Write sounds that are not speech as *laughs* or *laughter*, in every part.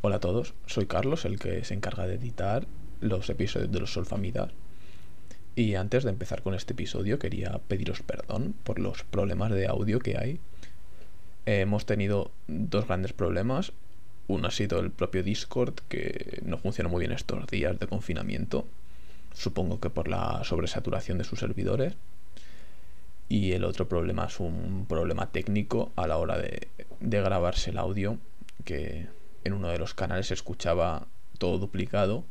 Hola a todos, soy Carlos, el que se encarga de editar los episodios de los Solfamidas. Y antes de empezar con este episodio quería pediros perdón por los problemas de audio que hay. hemos tenido dos grandes problemas. Uno ha sido el propio Discord, que no funciona muy bien estos días de confinamiento. Supongo que por la sobresaturación de sus servidores. Y el otro problema es un problema técnico a la hora de, de grabarse el audio, que en uno de los canales se escuchaba todo duplicado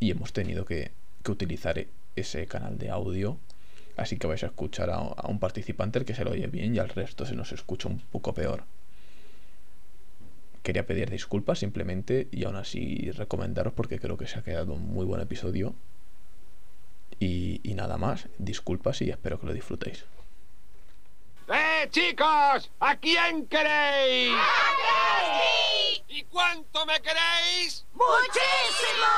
y hemos tenido que, que utilizar ese canal de audio. Así que vais a escuchar a, a un participante el que se lo oye bien y al resto se nos escucha un poco peor quería pedir disculpas simplemente y aún así recomendaros porque creo que se ha quedado un muy buen episodio. Y, y nada más, disculpas y espero que lo disfrutéis. ¡Eh, chicos! ¿A quién queréis? ¡A! ¿Y cuánto me queréis? ¡Muchísimo!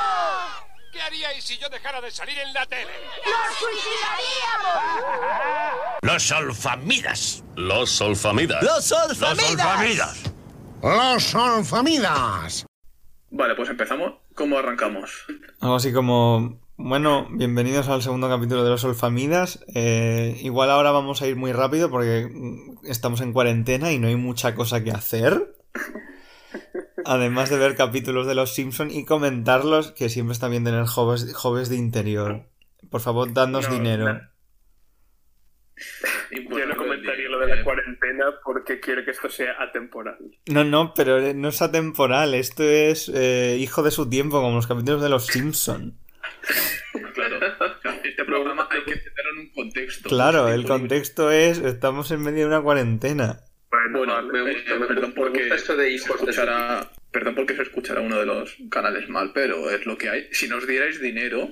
¿Qué haríais si yo dejara de salir en la tele? ¡Nos suicidaríamos! Los solfamidas. Los solfamidas. ¡Los solfamidas! Los solfamidas. Los solfamidas. Vale, pues empezamos. ¿Cómo arrancamos? Algo así como... Bueno, bienvenidos al segundo capítulo de los Solfamidas. Eh, igual ahora vamos a ir muy rápido porque estamos en cuarentena y no hay mucha cosa que hacer. Además de ver capítulos de Los Simpson y comentarlos, que siempre está bien tener jóvenes, jóvenes de interior. Por favor, dadnos No, dinero. no. Y Yo bueno, no pues, comentaría lo de la eh, cuarentena porque quiero que esto sea atemporal. No, no, pero no es atemporal. Esto es eh, hijo de su tiempo, como los capítulos de Los Simpson. Claro. Este programa hay que meterlo en un contexto. Claro, el contexto es estamos en medio de una cuarentena. Bueno, Bueno, vale. me gusta, perdón porque gusta esto de hijos de escuchará, perdón porque se escuchará uno de los canales mal, pero es lo que hay. Si nos dierais dinero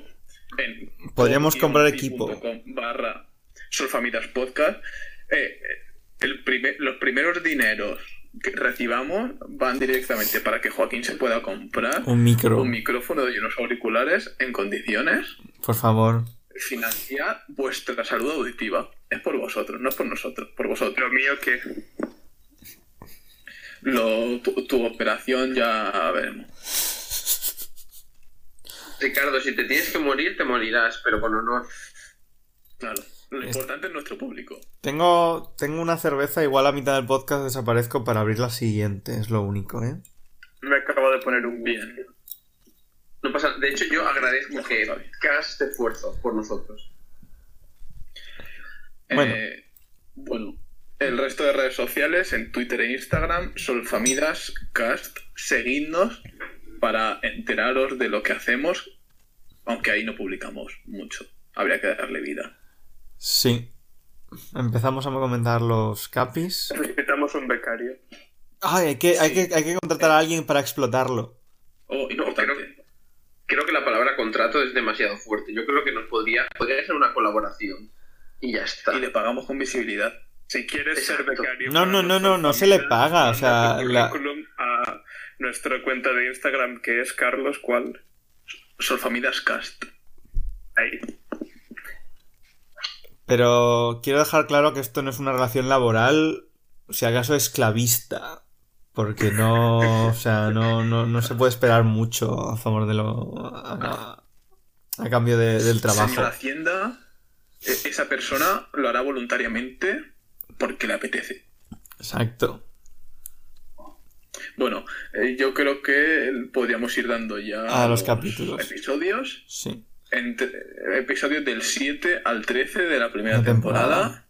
en Podríamos comprar equipo. barra Solfamidas Podcast, eh, el primer- los primeros dineros que recibamos van directamente para que Joaquín se pueda comprar Un micro, un micrófono y unos auriculares en condiciones. por favor. Financiar vuestra salud auditiva. Es por vosotros, no es por nosotros, por vosotros. Lo mío que Lo, tu, tu operación ya veremos. Ricardo, si te tienes que morir, te morirás, pero con honor. Claro. Lo importante es nuestro público. Tengo, tengo una cerveza, igual a mitad del podcast desaparezco para abrir la siguiente, es lo único, ¿eh? me acabo de poner un Bien. No pasa, de hecho, yo agradezco que, que hagas este esfuerzo por nosotros. Bueno. Eh, bueno, el resto de redes sociales, en Twitter e Instagram, Solfamidascast, seguidnos para enteraros de lo que hacemos, aunque ahí no publicamos mucho. Habría que darle vida. Sí. Empezamos a comentar los capis. Necesitamos un becario. Ay, hay que, hay que, hay que contratar a alguien para explotarlo. Oh, importante. Creo que la palabra contrato es demasiado fuerte. Yo creo que nos podría, podría ser una colaboración. Y ya está. Y le pagamos con visibilidad. Si quieres ser becario. No, no, no, no, no se le paga, o sea, la- a nuestra cuenta de Instagram que es Carlos, ¿cuál? Solfamidascast. Ahí. Pero quiero dejar claro que esto no es una relación laboral, si acaso esclavista. Porque no, o sea, no, no, no se puede esperar mucho a favor de lo. a, a cambio de- del trabajo. Señor Hacienda, e- esa persona lo hará voluntariamente porque le apetece. Exacto. Bueno, eh, yo creo que podríamos ir dando ya A los capítulos. episodios. Sí. Entre, episodios del 7 al 13 de la primera La temporada. temporada.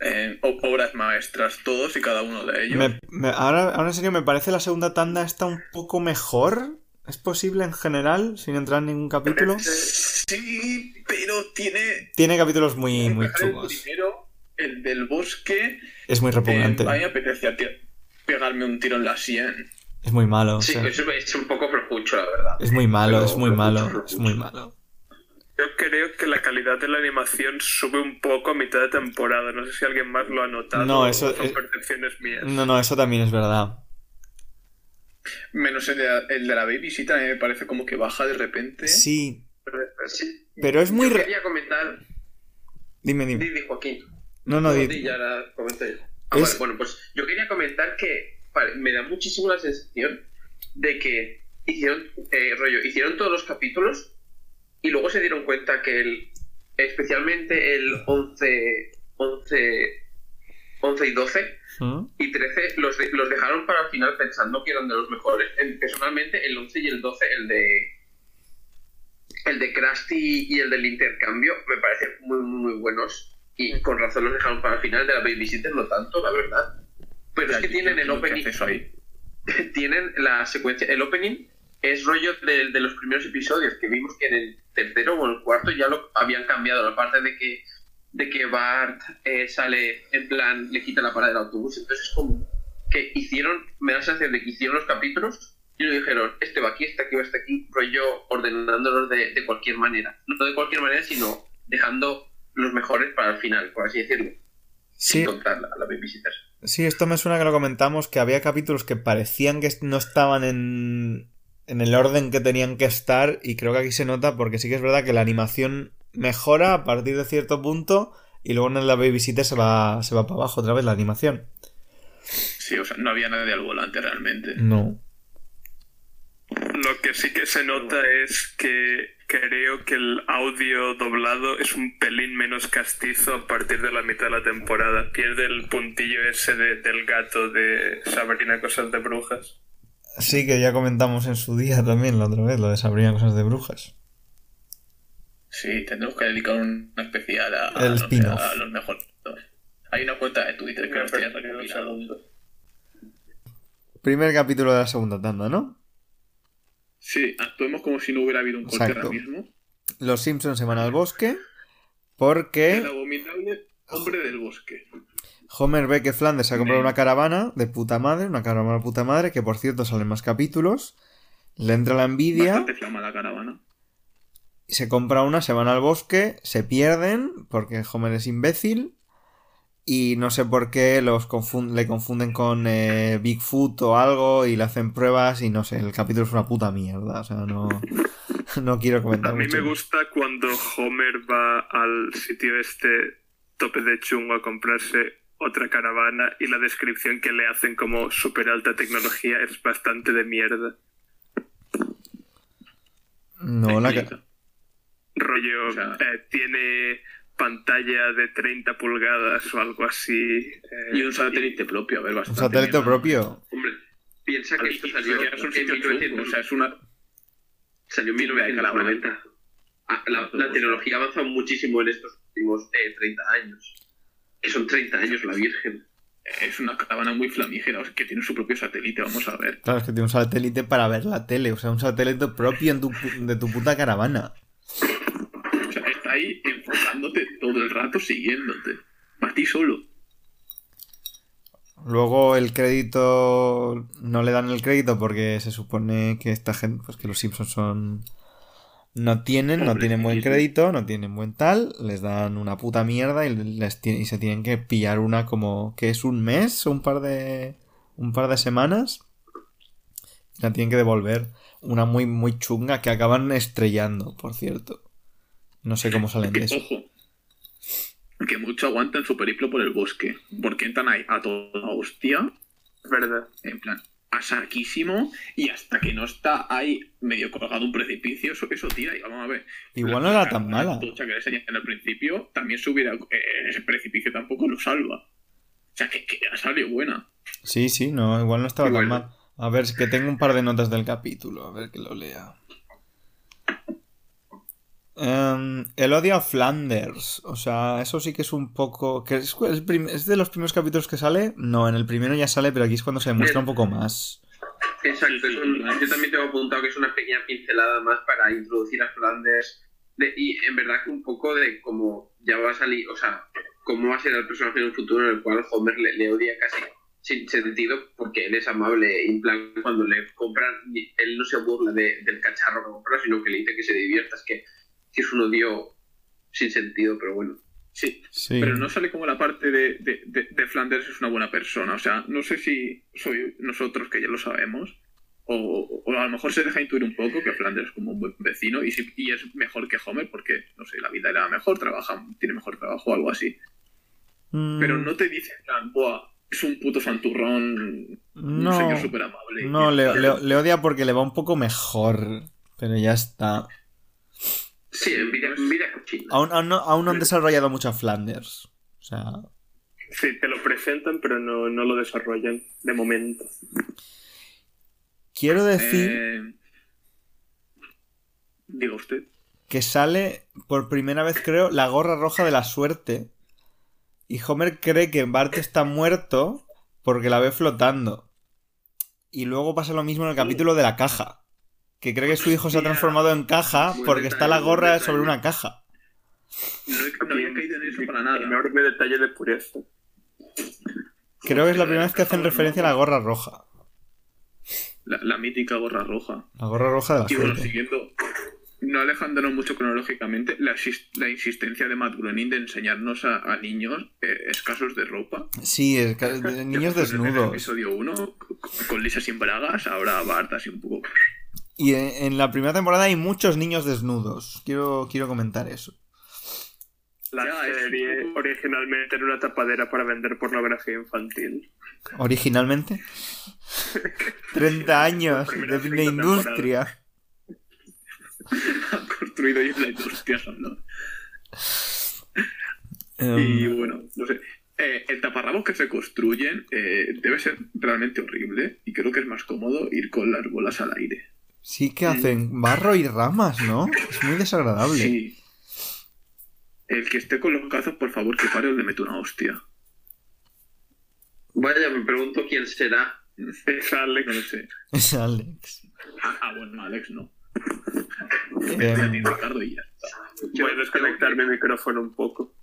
Eh, obras maestras, todos y cada uno de ellos. Me- me- ahora, ahora en serio, me parece la segunda tanda está un poco mejor. ¿Es posible en general, sin entrar en ningún capítulo? Sí, pero tiene. Tiene capítulos muy, muy el chungos. primero, el del bosque. Es muy eh, repugnante. a mí me apetecía pegarme un tiro en la sien. Es muy malo. o Sí, sea, que eso es un poco flojucho, la verdad. es muy malo, es muy malo, es muy malo. Yo creo que la calidad de la animación sube un poco a mitad de temporada. No sé si alguien más lo ha notado. No, o eso son es- percepciones mías. No, no, eso también es verdad. Menos el de, la, el de la babysitter, a mí me parece como que baja de repente. Sí, Sí. pero es muy... Yo re- quería comentar. Dime, Di, dime. di, Joaquín. No, no, di, ya la comenté. Ah, Es- vale, bueno, pues yo quería comentar que me da muchísimo la sensación de que hicieron, eh, rollo, hicieron todos los capítulos y luego se dieron cuenta que el, especialmente el 11, 11, 11 y 12 ¿Mm? y 13 los, de- los dejaron para el final pensando que eran de los mejores. En- personalmente, el 11 y el 12, el de el de Krusty y el del intercambio, me parecen muy, muy, muy buenos. Y con razón los dejaron para el final de la Babysitter, no tanto, la verdad. Pero es que tienen el opening. Ahí. *laughs* tienen la secuencia. El opening es rollo de, de los primeros episodios que vimos que en el tercero o en el cuarto ya lo habían cambiado. La parte de que de que Bart eh, sale en plan, le quita la parada del autobús. Entonces es como que hicieron, me da la sensación de que hicieron los capítulos y lo dijeron, este va aquí, este aquí, va este aquí, rollo ordenándolos de, de cualquier manera. No de cualquier manera, sino dejando los mejores para el final, por así decirlo. Sí, Sin contar la, la babysitter. sí, esto me suena que lo comentamos, que había capítulos que parecían que no estaban en, en el orden que tenían que estar y creo que aquí se nota porque sí que es verdad que la animación mejora a partir de cierto punto y luego en la babysitter se va, se va para abajo otra vez la animación. Sí, o sea, no había nada de al volante realmente. No. Lo que sí que se nota es que creo que el audio doblado es un pelín menos castizo a partir de la mitad de la temporada. Pierde el puntillo ese de- del gato de Sabrina Cosas de Brujas. Sí, que ya comentamos en su día también la otra vez, lo de Sabrina Cosas de Brujas. Sí, tendremos que dedicar un especial a, no los mejores. Hay una cuenta de Twitter que nos tiene recopilado. Primer capítulo de la segunda tanda, ¿no? Sí, actuemos como si no hubiera habido un corte Exacto. ahora mismo. Los Simpsons se van al bosque porque El abominable hombre del bosque. Homer ve que Flanders ha comprado una caravana de puta madre, una caravana de puta madre, que por cierto salen más capítulos. Le entra la envidia la caravana. se compra una, se van al bosque, se pierden porque Homer es imbécil y no sé por qué los le confunden con eh, Bigfoot o algo y le hacen pruebas y no sé, el capítulo es una puta mierda, o sea, no, *laughs* no quiero comentar A mí mucho. me gusta cuando Homer va al sitio este tope de chungo a comprarse otra caravana y la descripción que le hacen como super alta tecnología es bastante de mierda. No, la Explica. Rollo, O sea- eh, tiene pantalla de 30 pulgadas o algo así. eh, Y un satélite propio, a ver, un satélite propio. Hombre, piensa que esto salió en sitio chungo, 1990. o sea, es una... Salió en Sí, lo voy a dejar 1990. Ah, La, la tecnología ha avanzado muchísimo en estos últimos eh, 30 años. Que son 30 años la Virgen. Es una caravana muy flamígera, o sea, que tiene su propio satélite, vamos a ver. Claro, es que tiene un satélite para ver la tele, o sea, un satélite propio en tu de tu puta caravana. O sea, está ahí todo el rato, siguiéndote. Para ti solo. Luego el crédito no le dan el crédito porque se supone que esta gente, pues que los Simpsons son no tienen, no tienen buen crédito, no tienen buen tal, les dan una puta mierda y les ti- y se tienen que pillar una como que es un mes o un par de un par de semanas. La tienen que devolver, una muy muy chunga que acaban estrellando, por cierto. No sé cómo salen de eso. ojo, *laughs* que mucho aguantan su periplo por el bosque. Porque entran ahí a toda hostia, verdad. en plan, a saquísimo, y hasta que no está ahí medio colgado un precipicio, eso, eso tira y vamos a ver. Igual La no era tan mala. tocha que le enseñan al principio, también se hubiera. eh, ese precipicio tampoco lo salva. O sea, que, que ya salió buena. Sí, sí, no, igual no estaba tan mal. A ver, es que tengo un par de notas del capítulo, a ver que lo lea. Em, el odio a Flanders. O sea, eso sí que es un poco. Que es, es es de los primeros capítulos que sale. No, en el primero ya sale, pero aquí es cuando se demuestra un poco más. Exacto, un- yo también tengo apuntado que es una pequeña pincelada más para introducir a Flanders. de- y en verdad que un poco de cómo ya va a salir, o sea, cómo va a ser el personaje en un futuro en el cual Homer le, le odia casi sin sentido porque él es amable. En plan, cuando le compran, él no se burla de- del cacharro que compra, sino que le dice que se divierta. Es que, que es un odio sin sentido, pero bueno. Sí, Sí. Pero no sale como la parte de, de, de- de Flanders es una buena persona. O sea, no sé si soy nosotros que ya lo sabemos. O, o a lo mejor se deja intuir un poco que Flanders es como un buen vecino y, si- y es mejor que Homer porque, no sé, la vida era mejor, trabaja, tiene mejor trabajo o algo así. Mm, Pero no te dice, plan, Buah, es un puto santurrón. No. Un señor súper amable. No, le, le- le odia porque le va un poco mejor. Pero ya está. Sí, envidia, envidia cochina. Aún, aún no, aún no han desarrollado mucho a Flanders. O sea, Sí, te lo presentan, pero no, no lo desarrollan de momento. quiero decir Eh, Diga usted. que sale por primera vez, creo, la gorra roja de la suerte. Y Homer cree que Bart está muerto porque la ve flotando. Y luego pasa lo mismo en el capítulo de la caja. Que cree que su hijo se ha transformado en caja Buen porque está la gorra sobre una caja. No, había caído en eso para nada. Enorme detalle de pureza. Creo que es la primera vez que hacen referencia a la gorra roja. La, la mítica gorra roja. La gorra roja de la Y bueno, siguiendo, no alejándonos mucho cronológicamente, la, insistencia de Matt Groening de enseñarnos a, a niños eh, escasos de ropa. Sí, *laughs* niños desnudos. episodio 1, con Lisa sin bragas, ahora Bart así un poco. Y en, en la primera temporada hay muchos niños desnudos. Quiero, quiero comentar eso. La serie originalmente era una tapadera para vender pornografía infantil. Originalmente. *laughs* 30 años de, de industria. construido y en la industria son, *laughs* ¿no? Em, Y bueno, no sé. Eh, el taparrabos que se construyen eh, debe ser realmente horrible y creo que es más cómodo ir con las bolas al aire. Sí que hacen barro y ramas, ¿no? Es muy desagradable. Sí. El que esté con los cazos, por favor, que pare o le mete una hostia. Vaya, me pregunto quién será. Es Alex. No lo sé. Es Alex. Ah, ah, bueno, Alex no. Em, ti, Ricardo, y ya está. Voy a desconectar mi micrófono un poco.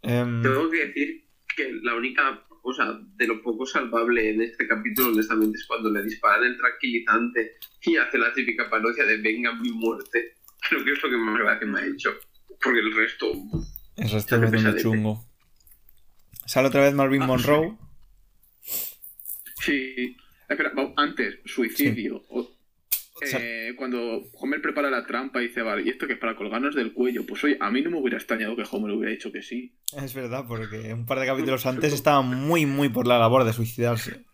em, Tengo que decir que la única cosa de lo poco salvable en este capítulo, honestamente, es cuando le disparan el tranquilizante y hace la típica parodia de venga mi muerte. Creo que es lo que más gracia me ha hecho. Porque el resto. el resto Hace es bastante pesadete. chungo. Sale otra vez Marvin Ah, Monroe. Sí. Espera, vamos, antes, suicidio. O- eh, cuando Homer prepara la trampa y dice, vale, ¿y esto que es para colgarnos del cuello? Pues oye, a mí no me hubiera extrañado que Homer hubiera dicho que sí. Es verdad, porque un par de capítulos *laughs* antes estaba muy, muy por la labor de suicidarse.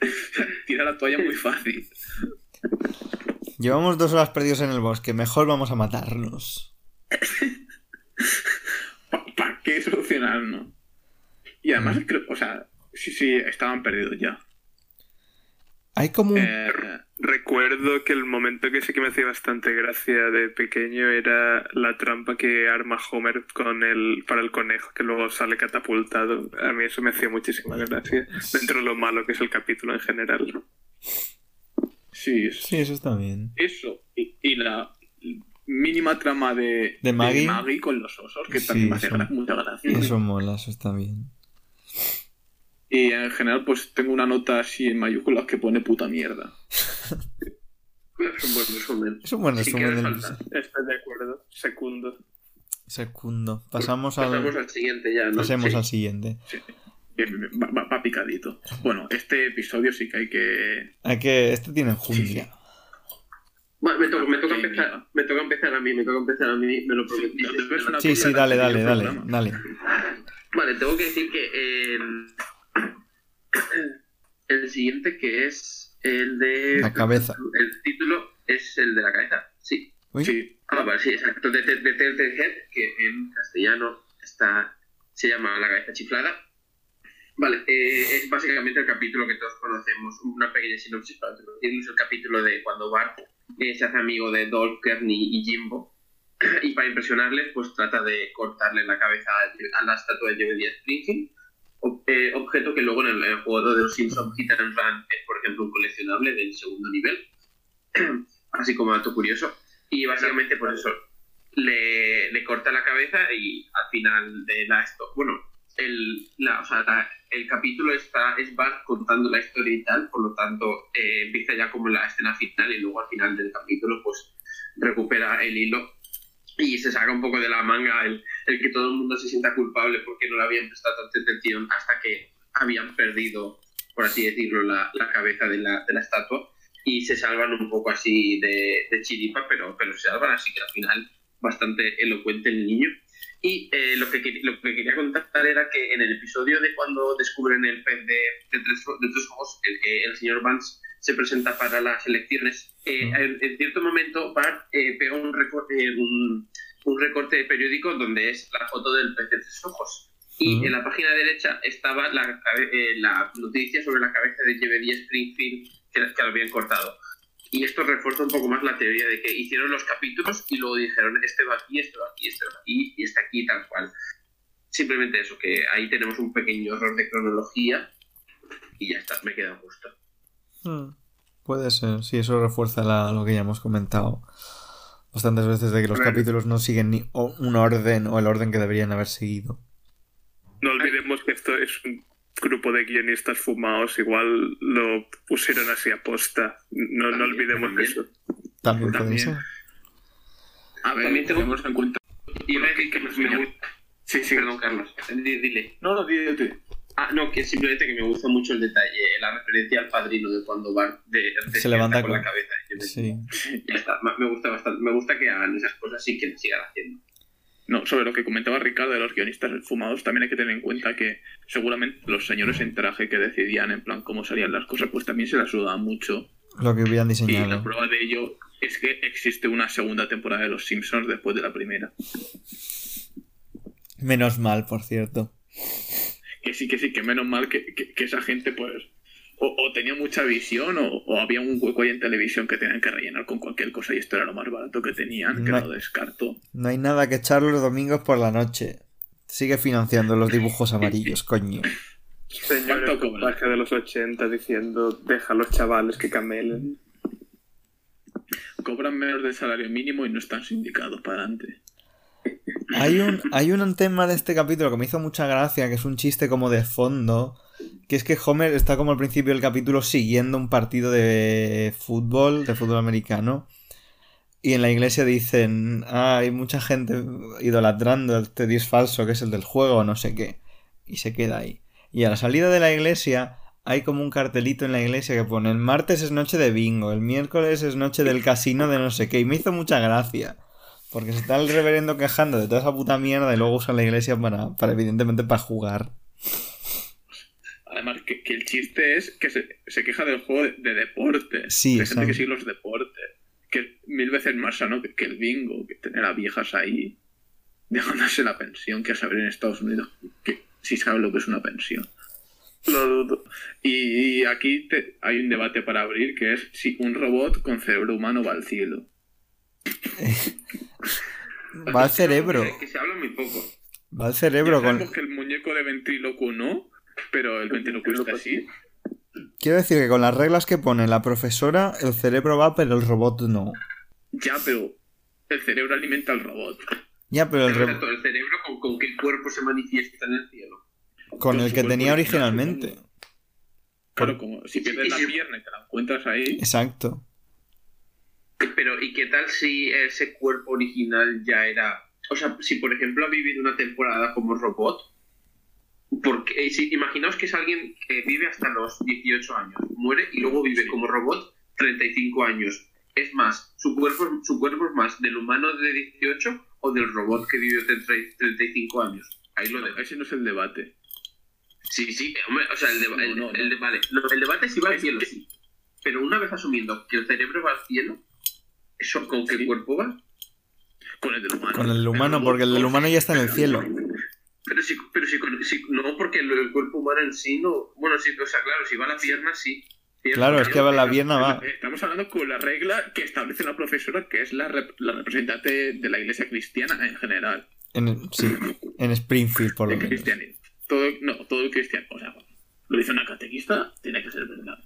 *laughs* Tira la toalla muy fácil. Llevamos dos horas perdidos en el bosque. Mejor vamos a matarnos. *laughs* ¿Para qué solucionarnos? Y además, creo, o sea, sí, sí, estaban perdidos ya. Hay como un... Eh, Recuerdo que el momento que sí que me hacía bastante gracia de pequeño era la trampa que arma Homer con el, para el conejo, que luego sale catapultado. A mí eso me hacía muchísima gracia. Dentro de lo malo que es el capítulo en general. sí, es- Sí, eso está bien. eso. Y, y la mínima trama de, ¿De Maggie? con los osos, que Sí, también me hace eso- gra- mucha gracia. Eso mola, eso está bien. Y en general, pues tengo una nota así en mayúsculas que pone puta mierda. Es un buen resumen. Es un buen Sí resumen del. Estoy de acuerdo. Secundo. segundo. Pasamos Pasamos al... al siguiente ya, ¿no? Pasemos Sí. al siguiente. Va, va- va picadito. Bueno, este episodio sí que hay que. Hay que... Este tiene enjundia. Bueno, me, toca, me, toca Sí, empezar, me toca empezar a mí, me toca empezar a mí, me lo prometí. Sí, sí, dale, dale, dale, dale. Vale, tengo que decir que el, el siguiente que es el de... La cabeza. El título es el de la cabeza, sí. Uy. Sí, Ah, vale, sí, exacto. De, de, de Head, que en castellano está, se llama La cabeza chiflada. Vale, eh, es básicamente el capítulo que todos conocemos. Una pequeña sinopsis para. Es el capítulo de cuando Bart eh, se hace amigo de Dolph, Kearney y Jimbo. Y para impresionarles, pues trata de cortarle la cabeza a, a la estatua de Jebediah Springfield. Eh, objeto que luego en el, en juego de los Simpsons Hit and Run es, por ejemplo, un coleccionable del segundo nivel. *clears throat* Así como dato curioso. Y básicamente por eso le, le corta la cabeza y al final de la esto bueno el, la, o sea, la- el capítulo está es Bart contando la historia y tal por lo tanto eh, empieza ya como la escena final y luego al final del capítulo pues recupera el hilo y se saca un poco de la manga el, el que todo el mundo se sienta culpable porque no le habían prestado tanta atención hasta que habían perdido por así decirlo la, la cabeza de la, de la estatua y se salvan un poco así de, de chiripa, pero, pero se salvan, así que al final bastante elocuente el niño. Y eh, lo, que, lo que quería contar era que en el episodio de cuando descubren el pez de, de tres, de tres ojos, el el señor Vance se presenta para las elecciones, eh, en, en cierto momento Bart eh, pega un, eh, un, un recorte de periódico donde es la foto del pez de tres ojos. Y Mm. en la página derecha estaba la, eh, la noticia sobre la cabeza de Jebediah Springfield que, que lo habían cortado. Y esto refuerza un poco más la teoría de que hicieron los capítulos y luego dijeron este va aquí, este va aquí, este va aquí y este aquí tal cual. Simplemente eso, que ahí tenemos un pequeño error de cronología y ya está, me queda justo. Hmm, Puede ser, sí, eso refuerza la- lo que ya hemos comentado bastantes veces de que los Claro. capítulos no siguen ni un orden o el orden que deberían haber seguido. No olvidemos que esto es un grupo de guionistas fumados, igual lo pusieron así a posta. No, no También, olvidemos también. eso. También puede También. ser. A ver, También tenemos en cuenta. Y que me, me gusta... Sí, sí. Perdón, Carlos. Di- Dile. No, no, dile. Ah, no, que simplemente que me gusta mucho el detalle, la referencia al padrino de cuando Bart de, despierta levanta con la cabeza. de Jebediah. Sí. *laughs* Ya está, me- me gusta bastante. Me gusta que hagan esas cosas y que lo sigan haciendo. No, sobre lo que comentaba Ricardo de los guionistas fumados, también hay que tener en cuenta que seguramente los señores en traje que decidían en plan cómo salían las cosas, pues también se las sudaban mucho. Lo que hubieran Y la diseñado. prueba de ello es que existe una segunda temporada de Los Simpsons después de la primera. Menos mal, por cierto. Que sí, que sí, que menos mal que, que- que esa gente pues o, o tenía mucha visión o, o había un hueco ahí en televisión que tenían que rellenar con cualquier cosa y esto era lo más barato que tenían, que No. lo descarto. No hay nada que echar los domingos por la noche. Sigue financiando los dibujos amarillos, *laughs* coño. Señor equipaje de los 80 diciendo deja a los chavales que camelen. Cobran menos del salario mínimo y no están sindicados para adelante. Hay un, hay un tema de este capítulo que me hizo mucha gracia, que es un chiste como de fondo, que es que Homer está como al principio del capítulo siguiendo un partido de fútbol, de fútbol americano, y en la iglesia dicen, ah, hay mucha gente idolatrando este dios falso que es el del juego no sé qué, y se queda ahí. Y a la salida de la iglesia hay como un cartelito en la iglesia que pone, el martes es noche de bingo, el miércoles es noche del casino de no sé qué, y me hizo mucha gracia. Porque se está el reverendo quejando de toda esa puta mierda y luego usa la iglesia para, para evidentemente, para jugar. Además, que, que el chiste es que se, se queja del juego de, de deporte. Sí, Hay gente que sigue los deportes. Que es mil veces más sano que, que el bingo, que tener a viejas ahí dejándose la pensión, que a saber en Estados Unidos que si saben lo que es una pensión. Lo dudo. Y, y aquí te- hay un debate para abrir que es si un robot con cerebro humano va al cielo. *laughs* Va al cerebro. Que, que se habla muy poco. Va al cerebro Ya con... que el muñeco de ventríloco no, pero el ventriloquista sí. Quiero decir que con las reglas que pone la profesora, el cerebro va, pero el robot no. Ya, pero el cerebro alimenta al robot. Ya, pero el re- el cerebro con, con que el cuerpo se manifiesta en el cielo. con el su que tenía original, originalmente. Claro, como si pierdes la pierna y te la encuentras ahí. Exacto. Pero, ¿y qué tal si ese cuerpo original ya era... O sea, si por ejemplo ha vivido una temporada como robot, porque eh, si, imaginaos que es alguien que vive hasta los 18 años, muere y luego vive como robot 35 años. Es más, su cuerpo, su cuerpo es más del humano de 18 o del robot que vivió 30 35 años. Ahí lo No, dejo. ese no es el debate. Sí, sí, hombre, o sea, el, deba- No, el- no, el no. de- vale, no, el debate es si va al cielo, sí. Pero una vez asumiendo que el cerebro va al cielo, ¿eso con qué cuerpo va? Con el del humano. Con el humano, porque el del humano ya está en el cielo. Pero si, pero si, si- no, porque el, el cuerpo humano en sí no. Bueno, sí, o sea, claro, si va la pierna, sí. Pierna, Claro, es que va la pierna va. Estamos hablando con la regla que establece la profesora, que es la, rep- la representante de la iglesia cristiana en general. En, sí, en Springfield, por lo menos. Todo, no, todo cristiano. O sea, lo dice una catequista, tiene que ser verdad.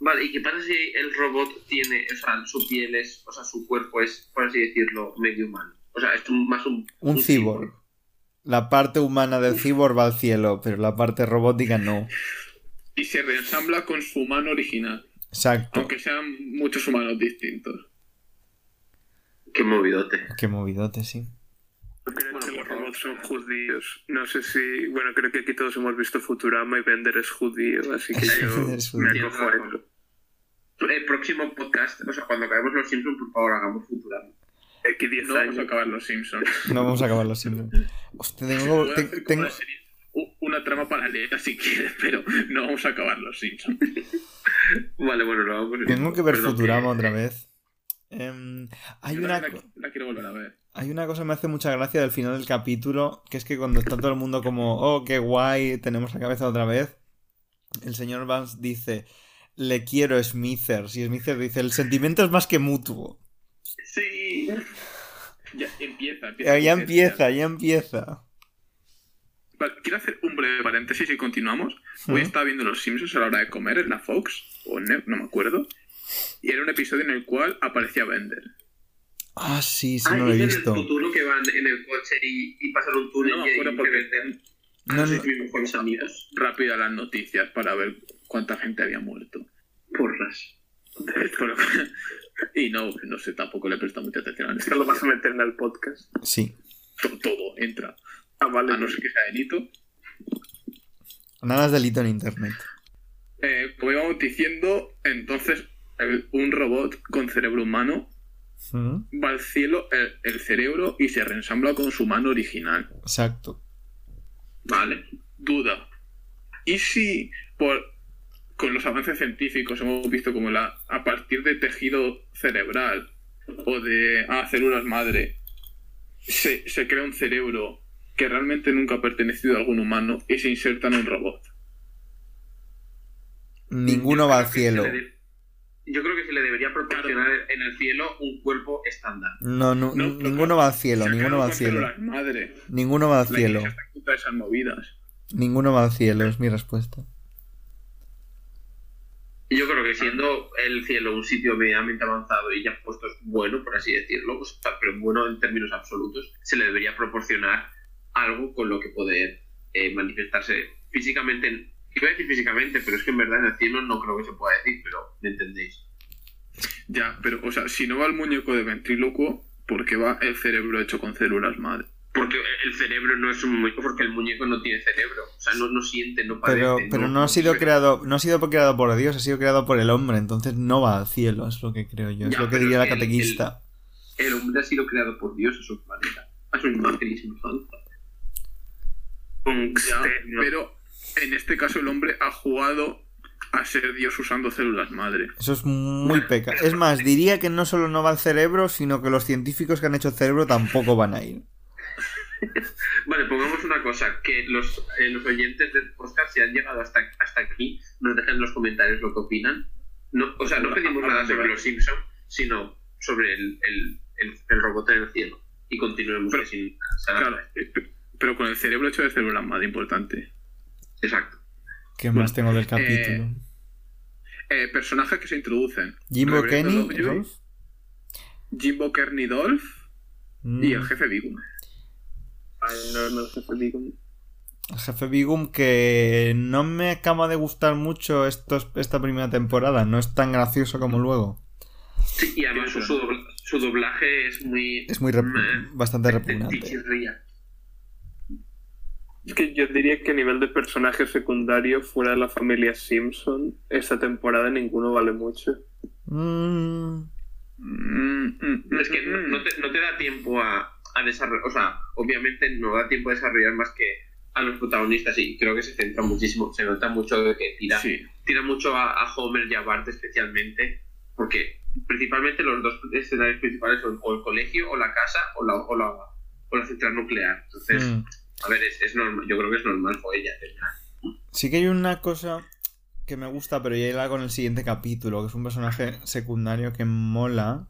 Vale, ¿y qué pasa si el robot tiene, o sea, su piel es, o sea, su cuerpo es, por así decirlo, medio humano? O sea, es un- más un. Un cyborg. La parte humana del cyborg va al cielo, pero la parte robótica no. Y se reensambla con su humano original. Exacto. Aunque sean muchos humanos distintos. Qué movidote. Qué movidote, sí. Creo que los son judíos. No sé si. Bueno, creo que aquí todos hemos visto Futurama y Bender es judío, así que yo *laughs* me acojo a eso. El próximo podcast, o sea, cuando acabemos los Simpsons, por favor, hagamos Futurama. Aquí 10 No vamos a acabar los Simpsons. *laughs* No vamos a acabar los Simpsons. Hostia, tengo, una serie- una trama paralela si quieres, pero no vamos a acabar los Simpsons. *laughs* Vale, bueno, lo vamos tengo que ver Perdón, Futurama que- otra vez. Em, hay, Yo una, la quiero volver a ver. Hay una cosa que me hace mucha gracia del final del capítulo, que es que cuando está todo el mundo como, oh, qué guay, tenemos la cabeza otra vez, el señor Vance dice, le quiero Smithers, y Smithers dice, el sentimiento es más que mutuo. Sí. Ya empieza, empieza. Ya, empieza, ya empieza. Vale, quiero hacer un breve paréntesis y continuamos. Hoy estaba viendo Los Simpsons a la hora de comer en la Fox, o en no me acuerdo. Y era un episodio en el cual aparecía Bender. Ah, sí, sí, Ah, no lo he visto. en el futuro que van en el coche y, y pasan un túnel No y, y porque- venden. No, Ah, no. mejores amigos. Rápido a las noticias para ver cuánta gente había muerto. Porras. *laughs* Y no, no sé, tampoco le he prestado mucha atención a Esto lo vas a meter en el podcast. Sí. To- Todo entra. Ah, vale. A no ser que sea delito. Nada es delito en internet. Eh, como íbamos diciendo, entonces el- un robot con cerebro humano Va al cielo el, el cerebro y se reensambla con su mano original. Exacto. Vale. Duda. ¿Y si por con los avances científicos hemos visto como la a partir de tejido cerebral o de ah, células madre se, se crea un cerebro que realmente nunca ha pertenecido a algún humano y se inserta en un robot? Ninguno va al cielo. Yo creo que se le debería proporcionar en el cielo un cuerpo estándar. No, no, No, ninguno va al cielo, ninguno va al cielo. madre. Ninguno va al La cielo. iglesia está en contra de esas movidas. Ninguno va al cielo, es mi respuesta. Yo creo que siendo el cielo un sitio medianamente avanzado y ya puestos bueno, por así decirlo, o sea, pero bueno en términos absolutos, se le debería proporcionar algo con lo que poder eh, manifestarse físicamente. Iba a decir físicamente, pero es que en verdad en el cielo no creo que se pueda decir, pero me entendéis. Ya, pero, o sea, si no va el muñeco de ventrílocuo, ¿por qué va el cerebro hecho con células madre? Porque el cerebro no es un muñeco, porque el muñeco no tiene cerebro. O sea, no, no siente, no padece. Pero, pero no ha sido creado, no ha sido creado por Dios, ha sido creado por el hombre, entonces no va al cielo, es lo que creo yo, es Ya, lo que diría la el- catequista. El hombre ha sido creado por Dios a su planeta, a su imagen y semejanza. Un Ya, externo. pero en este caso el hombre ha jugado a ser Dios usando células madre. Eso es muy peca. Es más, diría que no solo no va al cerebro, sino que los científicos que han hecho el cerebro tampoco van a ir. *laughs* Vale, pongamos una cosa, que los, eh, los oyentes del podcast, si han llegado hasta, hasta aquí, nos dejen en los comentarios lo que opinan. No, o sea, no pedimos nada sobre los Simpsons, sino sobre el, el, el, el robot en el cielo. Y continuemos Pero- sin Claro, eh, pe- pero con el cerebro hecho de células madre, importante. Exacto. ¿Qué más tengo del capítulo? Eh, personajes que se introducen. Jimbo Kenny, Rolf. Jimbo Kearney Dolph Mm, y el jefe Bigum. No sé, Bigum. el jefe Bigum que no me acaba de gustar mucho estos, esta primera temporada, no es tan gracioso como luego. Sí, y además su, su dobla- su doblaje es muy... Es muy rep- bastante Te repugnante. Es que yo diría que a nivel de personaje secundario, fuera de la familia Simpson, esta temporada ninguno vale mucho. Mm, Mm, mm, Es que no, mm. no te, no te da tiempo a, a desarrollar, o sea, obviamente no da tiempo a desarrollar más que a los protagonistas y creo que se centra muchísimo, se nota mucho de que tira, Sí. tira mucho a, a Homer y a Bart especialmente, porque principalmente los dos escenarios principales son o el colegio o la casa o la, o la, o la central nuclear. Entonces, mm. A ver, es, es normal, yo creo que es normal o ella. Sí que hay una cosa que me gusta, pero ya irá con el siguiente capítulo, que es un personaje secundario que mola,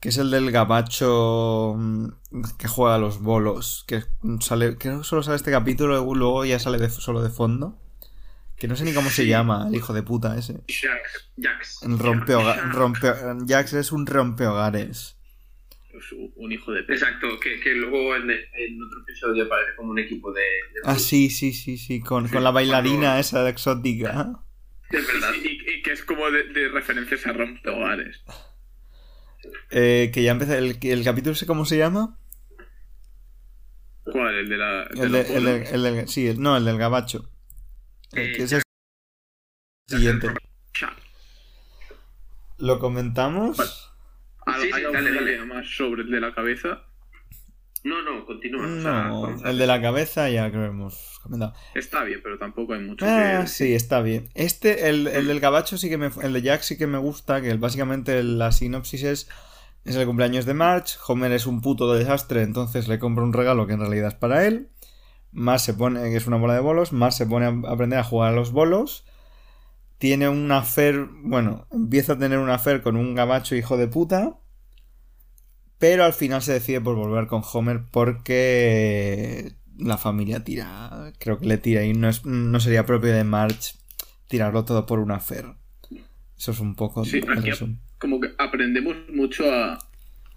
que es el del gabacho mm, que juega a los bolos, que sale, creo que solo sale este capítulo y luego ya sale de- solo de fondo. Que no sé ni cómo se llama, el hijo de puta ese. Jax. Jax. Rompe- Jax es un rompehogares. Un- hijo de perra. Exacto, que, que luego en, en otro episodio aparece como un equipo de... de Ah, sí, sí, sí, sí, con, con la bailarina esa exótica. Es verdad. Y, y que es como de, de referencias a rompehogares. Eh, que ya empecé, el, el capítulo ese, ¿cómo se llama? ¿Cuál? El de la. de El, de- el, el del- sí, el- no, el del gabacho. Eh, que es el siguiente. Cha. ¿Lo comentamos? ¿Hay, Sí, sí, hay dale, dale. más sobre el de la cabeza? No, no, continúa. o sea, el de la cabeza ya creo que hemos comentado. Está bien, pero tampoco hay mucho Ah, que... sí, está bien. Este, el, el del gabacho sí que me... El de Jack sí que me gusta, que el- básicamente la sinopsis es... Es el cumpleaños de March, Homer es un puto desastre, entonces le compra un regalo que en realidad es para él. Marge se pone, que es una bola de bolos, Marge se pone a aprender a jugar a los bolos. Tiene un affair, bueno, empieza a tener un affair con un gabacho hijo de puta. Pero al final se decide por volver con Homer porque la familia tira, creo que le tira y no, es, no sería propio de Marge tirarlo todo por un affair. Eso es un poco Sí, aquí como que aprendemos mucho a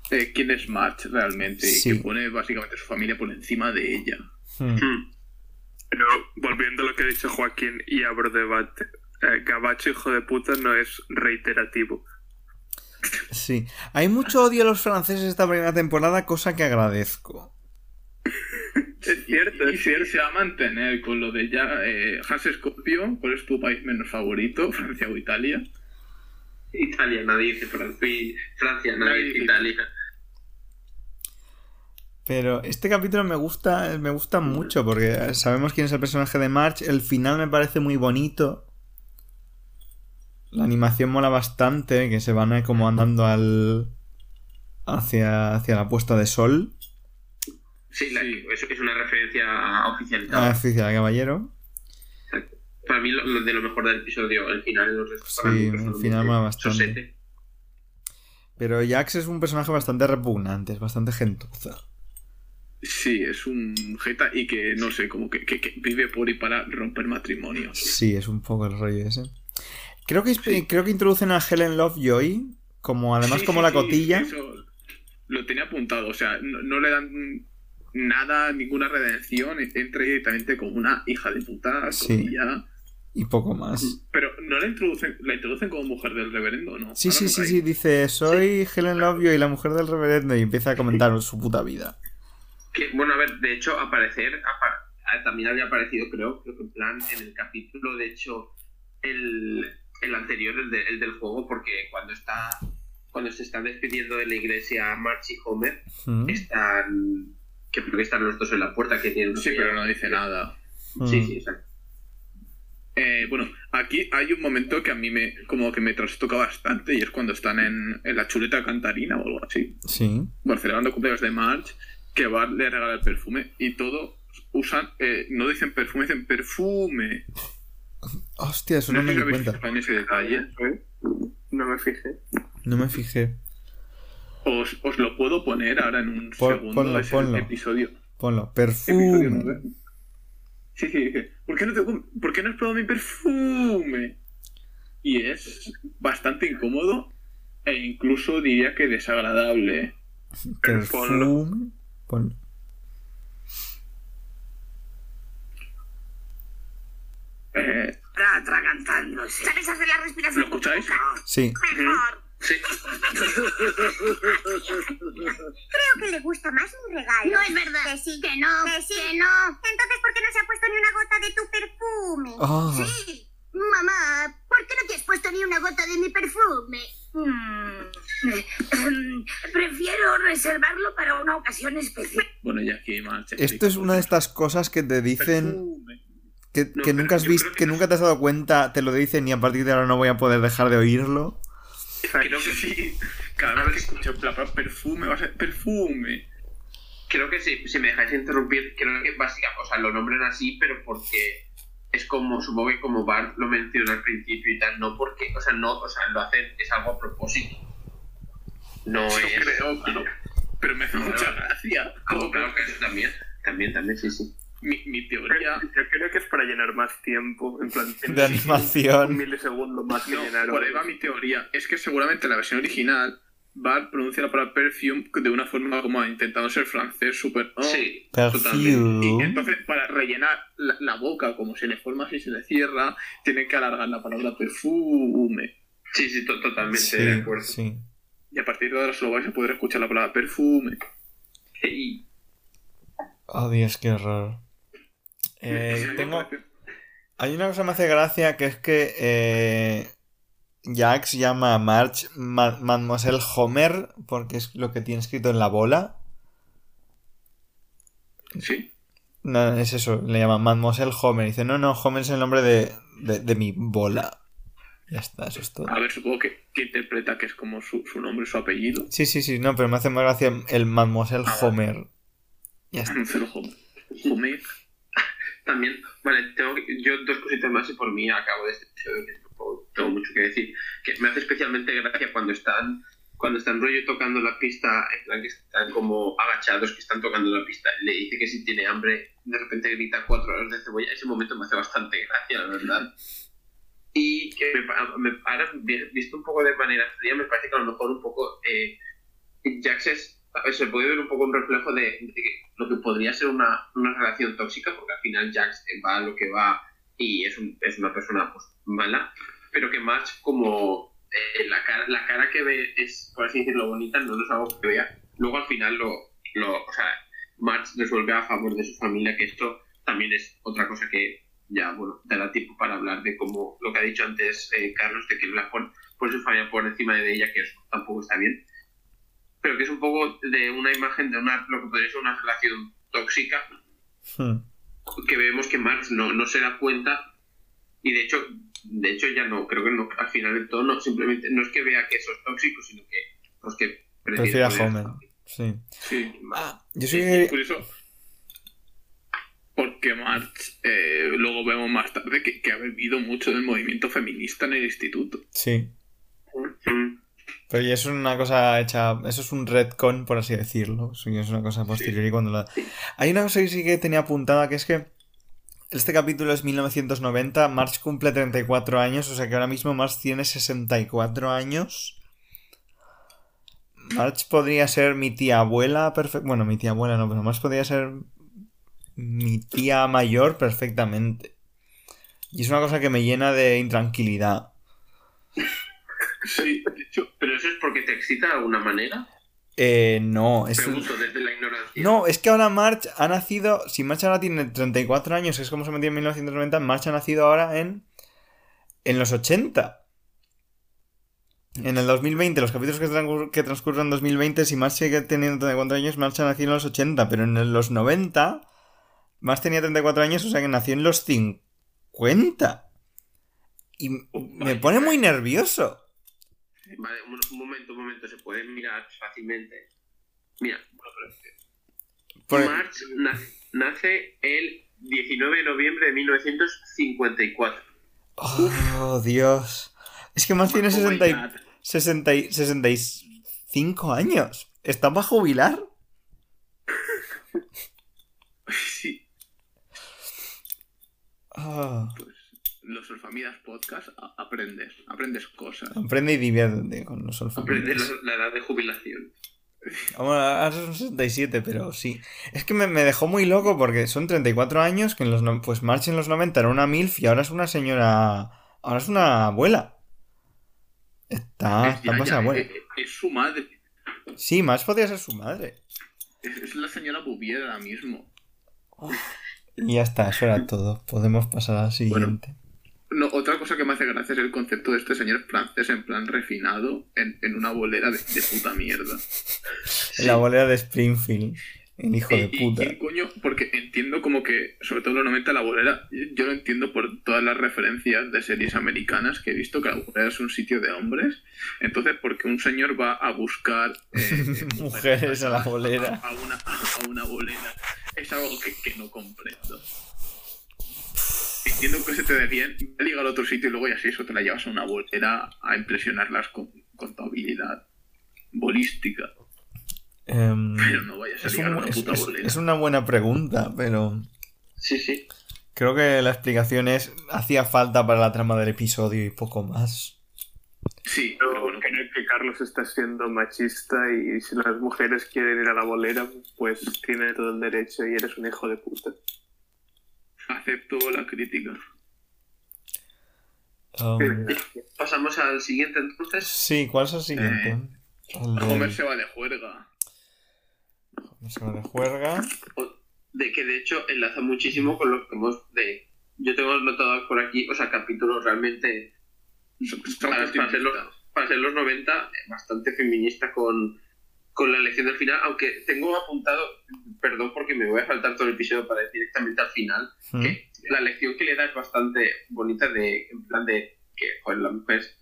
eh, quién es March realmente Sí. y que pone básicamente su familia por encima de ella. Hmm. Hmm. Pero volviendo a lo que ha dicho Joaquín y abro debate, eh, Gabacho, hijo de puta, no es reiterativo. Sí. Hay mucho odio a los franceses esta primera temporada, cosa que agradezco. Es cierto, Y es si cierto. se va a mantener con lo de ya eh, Hans Scorpio, ¿cuál es tu país menos favorito? *laughs* ¿Francia o Italia? Italia, nadie dice Francia. Francia, nadie Nadie dice dice Italia. Pero este capítulo me gusta, me gusta mucho porque sabemos quién es el personaje de March. El final me parece muy bonito. La animación mola bastante, que se van eh, como andando al hacia, hacia la puesta de sol. Sí, la- Sí. Es, es una referencia A oficializada. oficial caballero. Para mí, lo, lo de lo mejor del episodio, el final, los Sí, el final mola bastante. Sosete. Pero Jax es un personaje bastante repugnante, es bastante gentuza. Sí, es un jeta y que, no sé, como que, que- que vive por y para romper matrimonios. Sí, es un poco el rollo ese. Creo que, creo que introducen a Helen Lovejoy, como además Sí, como sí, la cotilla. eso lo tenía apuntado, o sea, no, no le dan nada, ninguna redención, entra directamente como una hija de puta, cotilla. Y poco más. Pero no la introducen, la introducen como mujer del reverendo, ¿no? Sí, Ahora sí, sí, sí, dice, soy Helen Lovejoy, la mujer del reverendo, y empieza a comentar su puta vida. *laughs* Que, bueno, a ver, de hecho, aparecer, apa- también había aparecido, creo, creo que en plan, en el capítulo, de hecho, el, el anterior, el, de- el del juego, porque cuando está cuando se están despidiendo de la iglesia March y Homer, Mm, están, que creo que están los dos en la puerta, que tienen... Sí, pero no dice nada. Sí, mm. sí, exacto. Eh, bueno, aquí hay un momento que a mí me como que me trastoca bastante y es cuando están en, en la chuleta cantarina o algo así. Sí. Bueno, celebrando cumpleaños de March, que Bart le regala el perfume y todo usan, eh, no dicen perfume, dicen perfume. Hostia, eso no sé me di cuenta. fijado en ese detalle. ¿Eh? No me fijé. No me fijé. Os, os lo puedo poner ahora en un Pon- segundo. ponlo, ese ponlo. episodio. Ponlo. Episodio Perfume. nueve. Sí, sí, dije, ¿por qué, no te, ¿por qué no has probado mi perfume? Y es bastante incómodo e incluso diría que desagradable. *laughs* Perfume. Ponlo. Eh, Atragantándose. ¿Sabes hacer la respiración? ¿Lo escucháis? Sí. Mejor. Sí. Creo que le gusta más mi regalo. No es verdad. Que sí. Que no. Que sí. Que no. Entonces, ¿por qué no se ha puesto ni una gota de tu perfume? Ah, Sí. Mamá, ¿por qué no te has puesto ni una gota de mi perfume? Mm, em, prefiero reservarlo para una ocasión especial. bueno, ya aquí March Esto es una de estas cosas que te dicen Perfume. Que, No, que nunca has visto, creo que que- nunca te has dado cuenta, te lo dicen y a partir de ahora no voy a poder dejar de oírlo. Creo que sí. Cada vez que escucho la palabra perfume va a ser perfume. Creo que sí, si me dejáis interrumpir, creo que básicamente, o sea, lo nombran así, pero porque es como, supongo que como Bart lo menciona al principio y tal, no porque, o sea, no, o sea, lo hacen, es algo a propósito. No Yo es... creo, pero, pero me hace mucha gracia. Ah, claro que sí, también, también, también, sí, sí. Mi, mi teoría. Yo creo que es para llenar más tiempo. En plan, *laughs* De animación. Un milisegundo más que No, llenar. por ahí va mi teoría. Es que seguramente en la versión original Bart pronuncia la palabra perfume de una forma como intentando ser francés, súper. oh, Sí, totalmente. Y entonces, para rellenar la, la boca, como se le forma así se le cierra, tiene que alargar la palabra perfume. sí, sí, to- totalmente Sí, de acuerdo. sí. Y a partir de ahora solo vais a poder escuchar la palabra perfume. Y- Oh, Dios, qué horror. Eh, tengo... Hay una cosa que me hace gracia que es que eh, Jax llama a Marge Ma- Mademoiselle Homer porque es lo que tiene escrito en la bola. Sí. No, es eso, le llama Mademoiselle Homer. Dice, no, no, Homer es el nombre de, de, de mi bola. Ya está, eso es todo. A ver, supongo que, que interpreta que es como su, su nombre, su apellido. Sí, sí, sí, no, pero me hace más gracia el Mademoiselle Ah. Homer. Ya está. *laughs* Homer. Homer. También, vale, tengo que- yo dos cositas más y por mí acabo de este episodio que tengo mucho que decir. Que me hace especialmente gracia cuando están cuando están rollo tocando la pista, en plan que están como agachados, que están tocando la pista, le dice que si tiene hambre, de repente grita cuatro horas de cebolla. Ese momento me hace bastante gracia, la verdad. Y que me, me- ahora vi- visto un poco de manera fría, me parece que a lo mejor un poco eh, Jax es, se puede ver un poco un reflejo de, lo que podría ser una, una relación tóxica, porque al final Jax va a lo que va y es, un- es una persona pues, mala, pero que más como eh, la, cara, la cara que ve es, por así decirlo, bonita, no es algo que vea. Luego al final lo, lo o sea, Marge resuelve a favor de su familia, que esto también es otra cosa que ya, bueno, dará tiempo para hablar de cómo lo que ha dicho antes eh, Carlos, de que Black pone, pone su familia por encima de ella, que eso tampoco está bien. Pero que es un poco de una imagen de una, lo que podría ser una relación tóxica, Hmm. que vemos que Marx no, no se da cuenta y de hecho de hecho ya no creo que no al final de todo no simplemente no es que vea que eso es tóxico sino que pues que Prefiere a. Sí. Sí. Yo sí Sí, que... por eso. Porque March, eh, luego vemos más tarde que, que ha bebido mucho del movimiento feminista en el instituto. Sí. Mm, Pero eso es una cosa hecha... Eso es un retcon, por así decirlo. Eso es una cosa posterior y cuando la... Hay una cosa que sí que tenía apuntada, que es que este capítulo es 1990, March cumple 34 años, o sea que ahora mismo March tiene 64 años. March podría ser mi tía abuela, perfecto. Bueno, mi tía abuela no, pero March podría ser mi tía mayor perfectamente. Y es una cosa que me llena de intranquilidad. Sí, de hecho, pero eso es porque te excita de alguna manera Eh, no, es... pregunto desde la ignorancia No, es que ahora March ha nacido. Si March ahora tiene 34 años, que es como se metió en 1990, March ha nacido ahora en. En los 80. En el 2020, los capítulos que, transcur- que transcurren en 2020, si March sigue teniendo 34 años, March ha nacido en los 80. Pero en los 90, March tenía 34 años, o sea que nació en los 50. Y me pone muy nervioso. Vale un, un momento un momento se puede mirar fácilmente mira Por- March na- nace el 19 de noviembre de 1954 Oh, Dios. Es que March tiene Oh my 60 y- God. 60 y- 65 años. ¿Está para jubilar? *laughs* sí, Ah, los Solfamidas Podcast aprendes, aprendes cosas. aprende y diviértete con los aprende alfabetos. la, edad de jubilación Vamos, ahora son 67, pero sí. Es que me, me dejó muy loco porque son 34 años que en los... no- Pues March en los 90 era una MILF y ahora es una señora... Ahora es una abuela. Está... Es- Está ya, pasada ya, abuela. eh, es, su madre. Sí, March podría ser su madre. Es, es la señora Bouvier ahora mismo. Y ya está, eso era todo. Podemos pasar al siguiente. No, otra cosa que me hace gracia es el concepto de este señor francés en plan refinado en, en una bolera de, de puta mierda. La bolera de Springfield. El hijo de ¿Y- y puta. quién coño? Porque entiendo como que, sobre todo en los 90, la bolera, yo lo entiendo por todas las referencias de series americanas que he visto que la bolera es un sitio de hombres. Entonces, porque un señor va a buscar eh, *laughs* Mujeres a la bolera. a una, a una bolera, es algo que, que no comprendo. Entiendo que se te dé bien ligar a otro sitio y luego ya si eso te la llevas a una bolera a impresionarlas con, con tu habilidad bolística. Em, Pero no vayas a es, un- una es- puta es- bolera. es una buena pregunta, pero sí sí creo que la explicación es hacía falta para la trama del episodio y poco más. Sí, Pero creo que Carlos está siendo machista y si las mujeres quieren ir a la bolera, pues tiene todo el derecho y eres un hijo de puta. Acepto la crítica. Um, pasamos al siguiente entonces sí, ¿cuál es el siguiente? Eh, El de- Homer se va de juerga. Homer se va de juerga. de que de hecho enlaza muchísimo con lo que hemos de yo tengo notado por aquí o sea capítulos realmente para, para ser los, para ser los 90, eh, bastante feminista con, con la elección del final, aunque tengo apuntado, perdón porque me voy a saltar todo el episodio para ir directamente al final, Mm. que la lección que le da es bastante bonita de, en plan de que joder, las mujeres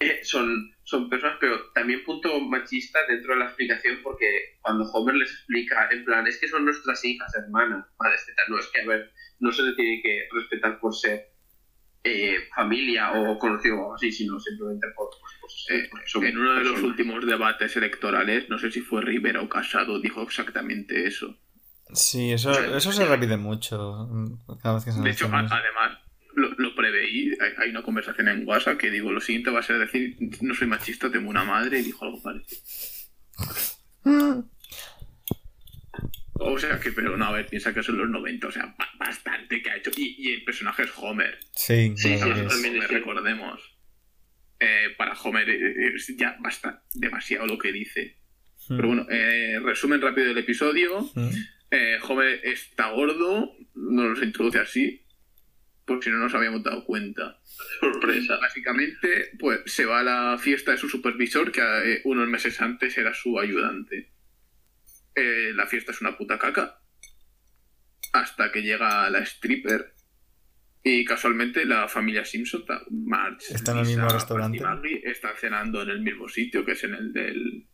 eh, son, son personas, pero también punto machista dentro de la explicación porque cuando Homer les explica, en plan, es que son nuestras hijas, hermanas, madres, etcétera, no es que, a ver, no se le tiene que respetar por ser eh, familia o conocido o así, sino simplemente por, pues, pues, Eh, en uno de los últimos debates electorales, no sé si fue Rivera o Casado, dijo exactamente eso. Sí, eso, eso se repite mucho mm, cada vez que se De hecho, a- además, lo, lo preveí. Hay, hay una conversación en WhatsApp que digo: Lo siguiente va a ser decir, no soy machista, tengo una madre, y dijo algo parecido. *laughs* O sea que, pero no, a ver, piensa que son los 90, o sea, ba- bastante que ha hecho. Y, y el personaje es Homer. Sí, Sí, claro sí, también Homer, recordemos. Eh, para Homer eh, es ya basta demasiado lo que dice. Mm. Pero bueno, eh, resumen rápido del episodio. Mm. Eh, Homer está gordo, no nos introduce así, por si no nos habíamos dado cuenta. Sorpresa. Básicamente, pues se va a la fiesta de su supervisor, que eh, unos meses antes era su ayudante. Eh, la fiesta es una puta caca. Hasta que llega la stripper. Y casualmente la familia Simpson, Marge, Está en el mismo Lisa, restaurante. Maggie, están cenando en el mismo sitio, que es en el del.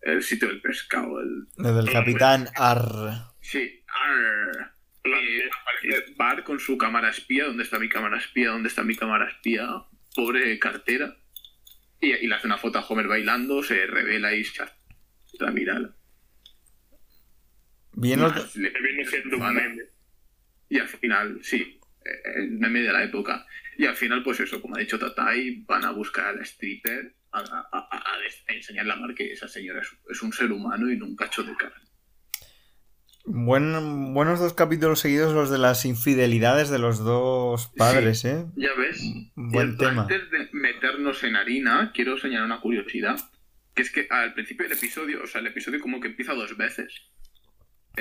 El sitio del pescado, el, Desde el capitán Arr. Sí, arr. Y aparece Bart con su cámara espía. ¿Dónde está mi cámara espía? ¿Dónde está mi cámara espía? Pobre cartera. Y, y le hace una foto a Homer bailando, se revela y se hace la viral. Bien los- Le- Viene siendo un meme. Y al final, sí, eh, el meme de la época. Y al final, pues eso, como ha dicho Tatai, van a buscar a la stripper a, a- a- a des- a enseñarle a Bart que esa señora es, es un ser humano y no un cacho de carne. Buen- buenos dos capítulos seguidos los de las infidelidades de los dos padres, ¿eh? Ya ves. Buen tema. Antes de meternos en harina, quiero señalar una curiosidad. Que es que al principio del episodio, o sea, el episodio como que empieza dos veces.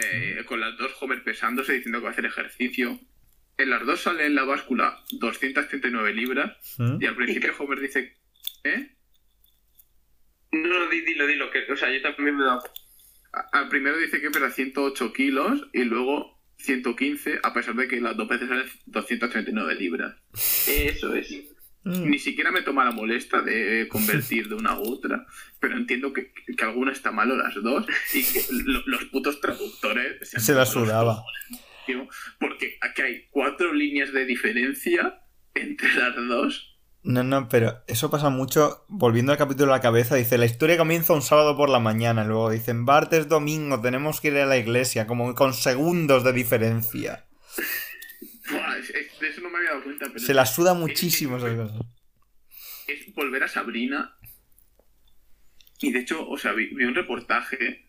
Eh, con las dos Homer pesándose, diciendo que va a hacer ejercicio. En las dos sale en la báscula 239 libras. Y al principio Homer dice, ¿eh? No, no, di- dilo, dilo, que, o sea, yo también me he dado Al primero dice que pesa 108 kilos y luego 115, a pesar de que las dos veces salen 239 libras. Eso es. Mm. Ni siquiera me toma la molesta de convertir de una a otra, pero entiendo que, que alguna está mal o las dos y que lo- los putos traductores han Se la sudaba. cojones, porque aquí hay cuatro líneas de diferencia entre las dos. No, no, pero eso pasa mucho. Volviendo al capítulo a la cabeza, dice: La historia comienza un sábado por la mañana. Luego dicen: Bart es domingo, tenemos que ir a la iglesia, como con segundos de diferencia. Buah, es- es- de eso no me había dado cuenta, pero Se la suda muchísimo esas cosas. es volver a Sabrina. Y de hecho, o sea, vi, vi un reportaje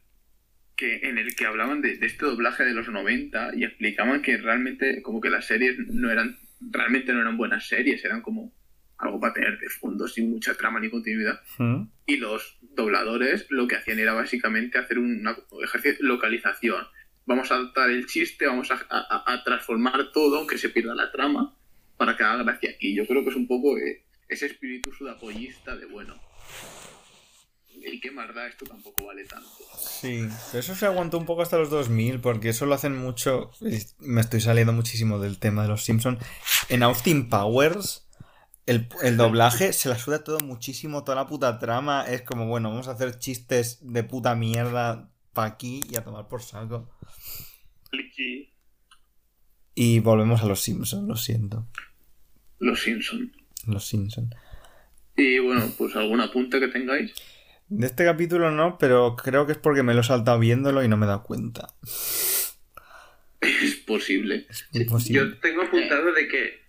que en el que hablaban de, de este doblaje de los 90 y explicaban que realmente como que las series no eran realmente no eran buenas series, eran como algo para tener de fondo sin mucha trama ni continuidad. ¿Mm? Y los dobladores lo que hacían era básicamente hacer un ejercicio de localización. Vamos a adaptar el chiste, vamos a, transformar todo, aunque se pierda la trama, para que haga gracia aquí. Yo creo que es un poco eh, ese espíritu sudapollista de, bueno, ¿y qué más da? Esto tampoco vale tanto. Sí, eso se aguantó un poco hasta los 2000, porque eso lo hacen mucho. y Me estoy saliendo muchísimo del tema de los Simpsons. En Austin Powers, el, el doblaje se la suda todo muchísimo, toda la puta trama. Es como, bueno, vamos a hacer chistes de puta mierda pa' aquí y a tomar por saco. Y volvemos a los Simpsons, lo siento. Los Simpson. Los Simpsons. Y bueno, pues algún apunte que tengáis. De este capítulo no, pero creo que es porque me lo he saltado viéndolo y no me he dado cuenta. *laughs* Es posible. Muy posible. Yo tengo apuntado de que,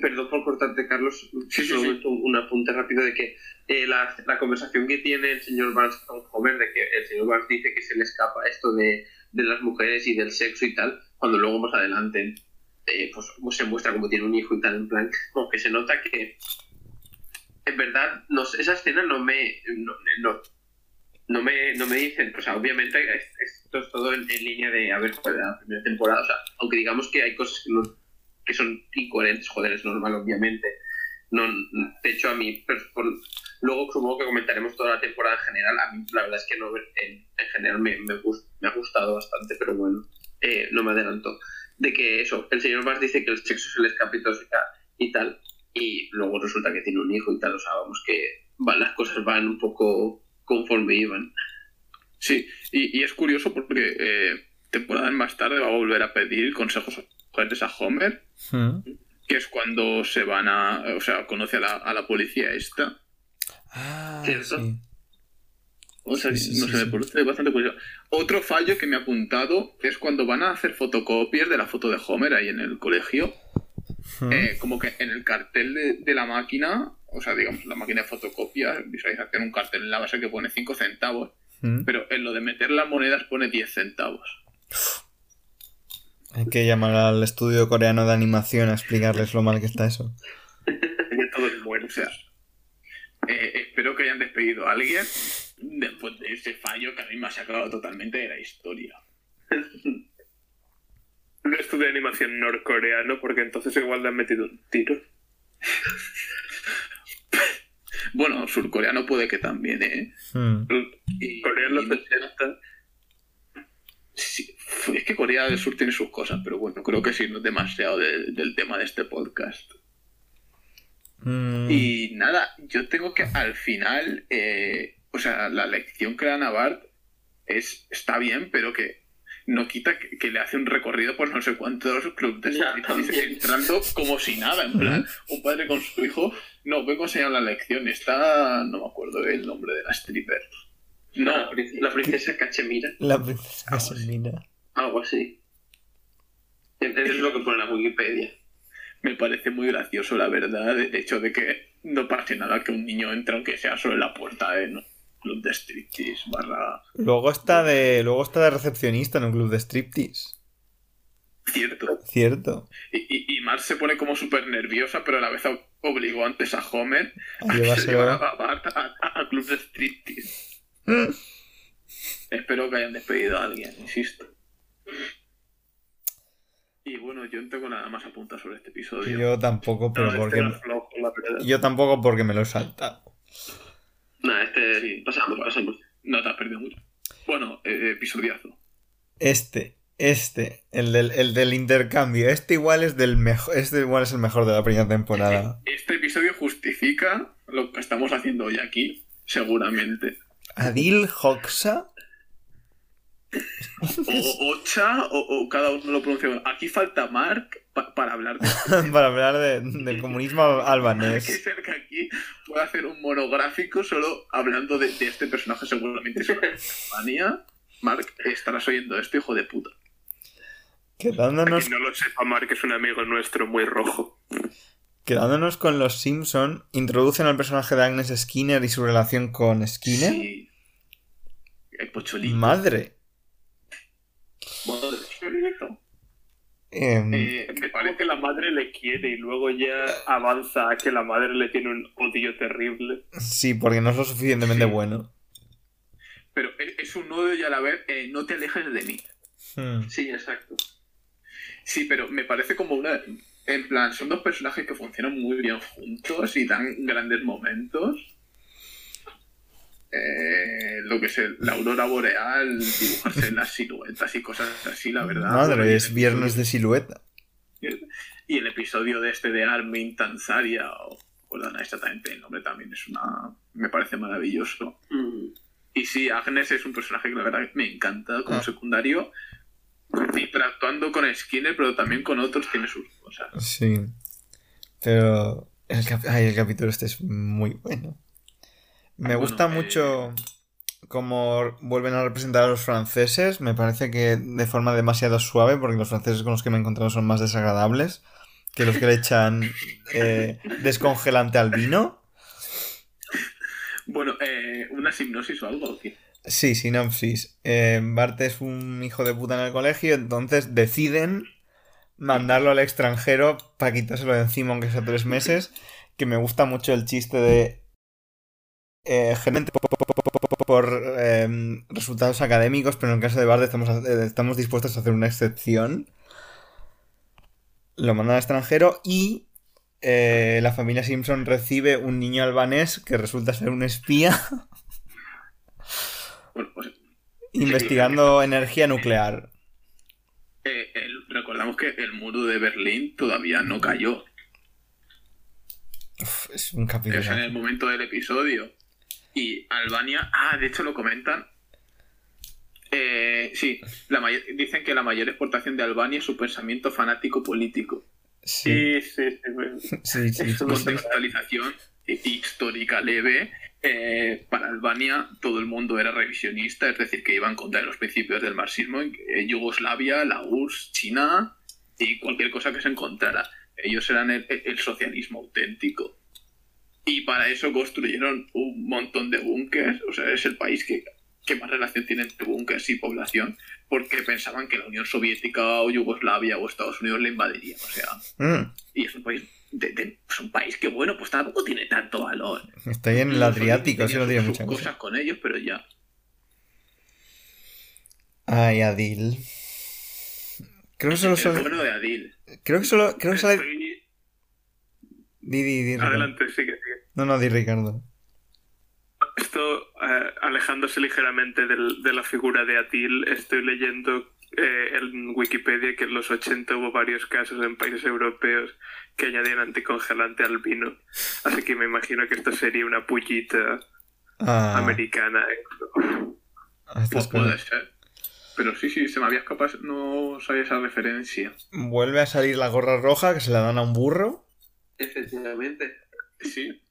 perdón por cortarte, Carlos, solamente un, un apunte rápido de que eh, la, la conversación que tiene el señor Barnes con Homer, de que el señor Barnes dice que se le escapa esto de, de las mujeres y del sexo y tal, cuando luego más adelante eh, pues, pues se muestra como tiene un hijo y tal, en plan, como que se nota que en verdad no esa escena no me no, no, no me no me dicen o sea obviamente es- esto es todo en, en línea de a ver joder, la primera temporada o sea aunque digamos que hay cosas que, no- que son incoherentes joder es normal obviamente No, de hecho, a mí, pero por- luego supongo que comentaremos toda la temporada en general. A mí, la verdad es que no, en, en general me, me, gus- me ha gustado bastante, pero bueno, eh, no me adelanto. De que eso, el señor Bart dice que el sexo se le escapa y tal, y luego resulta que tiene un hijo y tal, o sea, vamos, que van, las cosas van un poco conforme iban. Sí, y, es curioso porque eh, temporadas más tarde va a volver a pedir consejos sugerentes a Homer, Hmm. que es cuando se van a, o sea, conoce a la, a la policía esta. Ah, ¿Cierto? sí. O sea, Sí, sí, no sí, sé, sí. me parece bastante curioso. Otro fallo que me ha apuntado es cuando van a hacer fotocopias de la foto de Homer ahí en el colegio. Hmm. eh, como que en el cartel de, de la máquina, o sea, digamos, la máquina de fotocopia, visualización, un cartel en la base que pone 5 centavos, Hmm. pero en lo de meter las monedas pone 10 centavos. Hay que llamar al estudio coreano de animación a explicarles lo mal que está eso. Que *laughs* todo es bueno. O sea, eh, espero que hayan despedido a alguien después de ese fallo que a mí me ha sacado totalmente de la historia. *laughs* Un estudio de animación norcoreano, porque entonces igual le han metido un tiro. *laughs* Bueno, surcoreano puede que también, ¿eh? Hmm. Y, Corea en los y no- 80. sí, es que Corea del Sur tiene sus cosas, pero bueno, creo que sí, no es demasiado de- del tema de este podcast. Hmm. Y nada, yo tengo que al final, eh, o sea, la lección que dan a Bart es, está bien, pero que no quita que, que le hace un recorrido por no sé cuántos clubes de Ya, entrando como si nada, en plan, un padre con su hijo, no, vengo a enseñar la lección, está, no me acuerdo el nombre de la stripper. No, la, prin- la princesa Cachemira, La princesa Casemina. Algo así. Eso es lo que pone la Wikipedia. me parece muy gracioso, la verdad, el hecho de que no pase nada que un niño entre, aunque sea solo en la puerta de un club de striptease barra Luego está de. Luego está de recepcionista en un club de striptease. cierto. Cierto. Y, y, y Marge se pone como súper nerviosa, pero a la vez ob- obligó antes a Homer A a que se llevara a Bart a, a- a club de striptease. Espero que hayan despedido a alguien, insisto. Y bueno, yo no tengo nada más apuntado sobre este episodio. Yo tampoco, pero No, este porque. flojo. Yo tampoco porque me lo he saltado. Nada, este. Sí. Pasamos, pasamos. No te has perdido mucho. Bueno, eh, episodiazo. Este, este, el del, el del intercambio. Este igual es del mejor. Este igual es el mejor de la primera temporada. Este episodio justifica lo que estamos haciendo hoy aquí, seguramente. Adil Hoxha. O Ocha, o, o cada uno lo pronuncia. Aquí falta Mark pa- para hablar de *laughs* para hablar de- del comunismo que albanés. ser que aquí pueda hacer un monográfico solo hablando de, de este personaje seguramente es. Mark, estarás oyendo esto, hijo de puta. Quedándonos, Quien no lo sepa, Mark es un amigo nuestro muy rojo. quedándonos con los Simpson, introducen al personaje de Agnes Skinner y su relación con Skinner. Sí. El pocholito. Madre. Em, Eh, me Parece que la madre le quiere y luego ya avanza a que la madre le tiene un odio terrible. sí, porque no es lo suficientemente Sí. bueno. Pero es, es un nudo y a la vez eh, no te alejes de mí. Hmm. Sí, exacto. Sí, pero me parece como una. En plan, son dos personajes que funcionan muy bien juntos y dan grandes momentos. Eh, lo que es el- la aurora boreal, dibujarse en las siluetas y cosas así, la verdad. Madre, es viernes de silueta. Y el episodio de este de Armin Tanzaria, o perdona, exactamente el nombre también es una. Me parece maravilloso. Mm. Y sí, Agnes es un personaje que la verdad me encanta como Ah. secundario. Interactuando con Skinner, pero también con otros tiene sus cosas. Sí. Pero el, cap- ay, el capítulo este es muy bueno. Me Bueno, gusta eh, mucho cómo vuelven a representar a los franceses. Me parece que de forma demasiado suave, porque los franceses con los que me he encontrado son más desagradables que los que le echan *laughs* eh, descongelante al vino. Bueno, eh, una hipnosis o algo. Sí, sinopsis. Eh, Bart es un hijo de puta en el colegio, entonces deciden mandarlo al extranjero para quitárselo de encima, aunque sea tres meses. Que me gusta mucho el chiste de. Eh, generalmente por, por, eh, resultados académicos, pero en el caso de Bart estamos, eh, estamos dispuestos a hacer una excepción. Lo mandan al extranjero y eh, la familia Simpson recibe un niño albanés que resulta ser un espía Bueno, pues, investigando energía nuclear. eh, el- recordamos que el muro de Berlín todavía no cayó. Uf, es un capítulo. Es en el momento del episodio. Y Albania, ah, de hecho lo comentan. Eh, sí, la mayor- dicen que la mayor exportación de Albania es su pensamiento fanático político. Sí, Sí, sí, sí. sí, sí. Su contextualización hi- histórica leve. eh, para Albania todo el mundo era revisionista, es decir, que iba en contra los principios del marxismo en que Yugoslavia, la URSS, China y cualquier cosa que se encontrara. Ellos eran el, el socialismo auténtico. Y para eso construyeron un montón de búnkers, o sea, es el país que, que más relación tiene entre búnkers y población, porque pensaban que la Unión Soviética o Yugoslavia o Estados Unidos le invadirían, o sea, Mm, y es un país, de- de- es un país que, bueno, pues tampoco tiene tanto valor. está ahí en el Adriático, eso no tiene sus mucha cosa. cosas con ellos, pero ya. Ay, Adil. Creo que solo El bueno de Adil. Creo que solo. Creo que sale. Estoy-. Adelante, sigue. No, no, di Ricardo. Esto, eh, alejándose ligeramente del- de la figura de Atil, estoy leyendo eh, en Wikipedia que en los 80 hubo varios casos en países europeos que añadían anticongelante al vino. Así que me imagino que esto sería una pullita Ah, americana. a estas Pues puede ser. Pero sí, sí, se me había escapado, no sabía esa referencia. Vuelve a salir la gorra roja que se la dan a un burro. Efectivamente. Sí.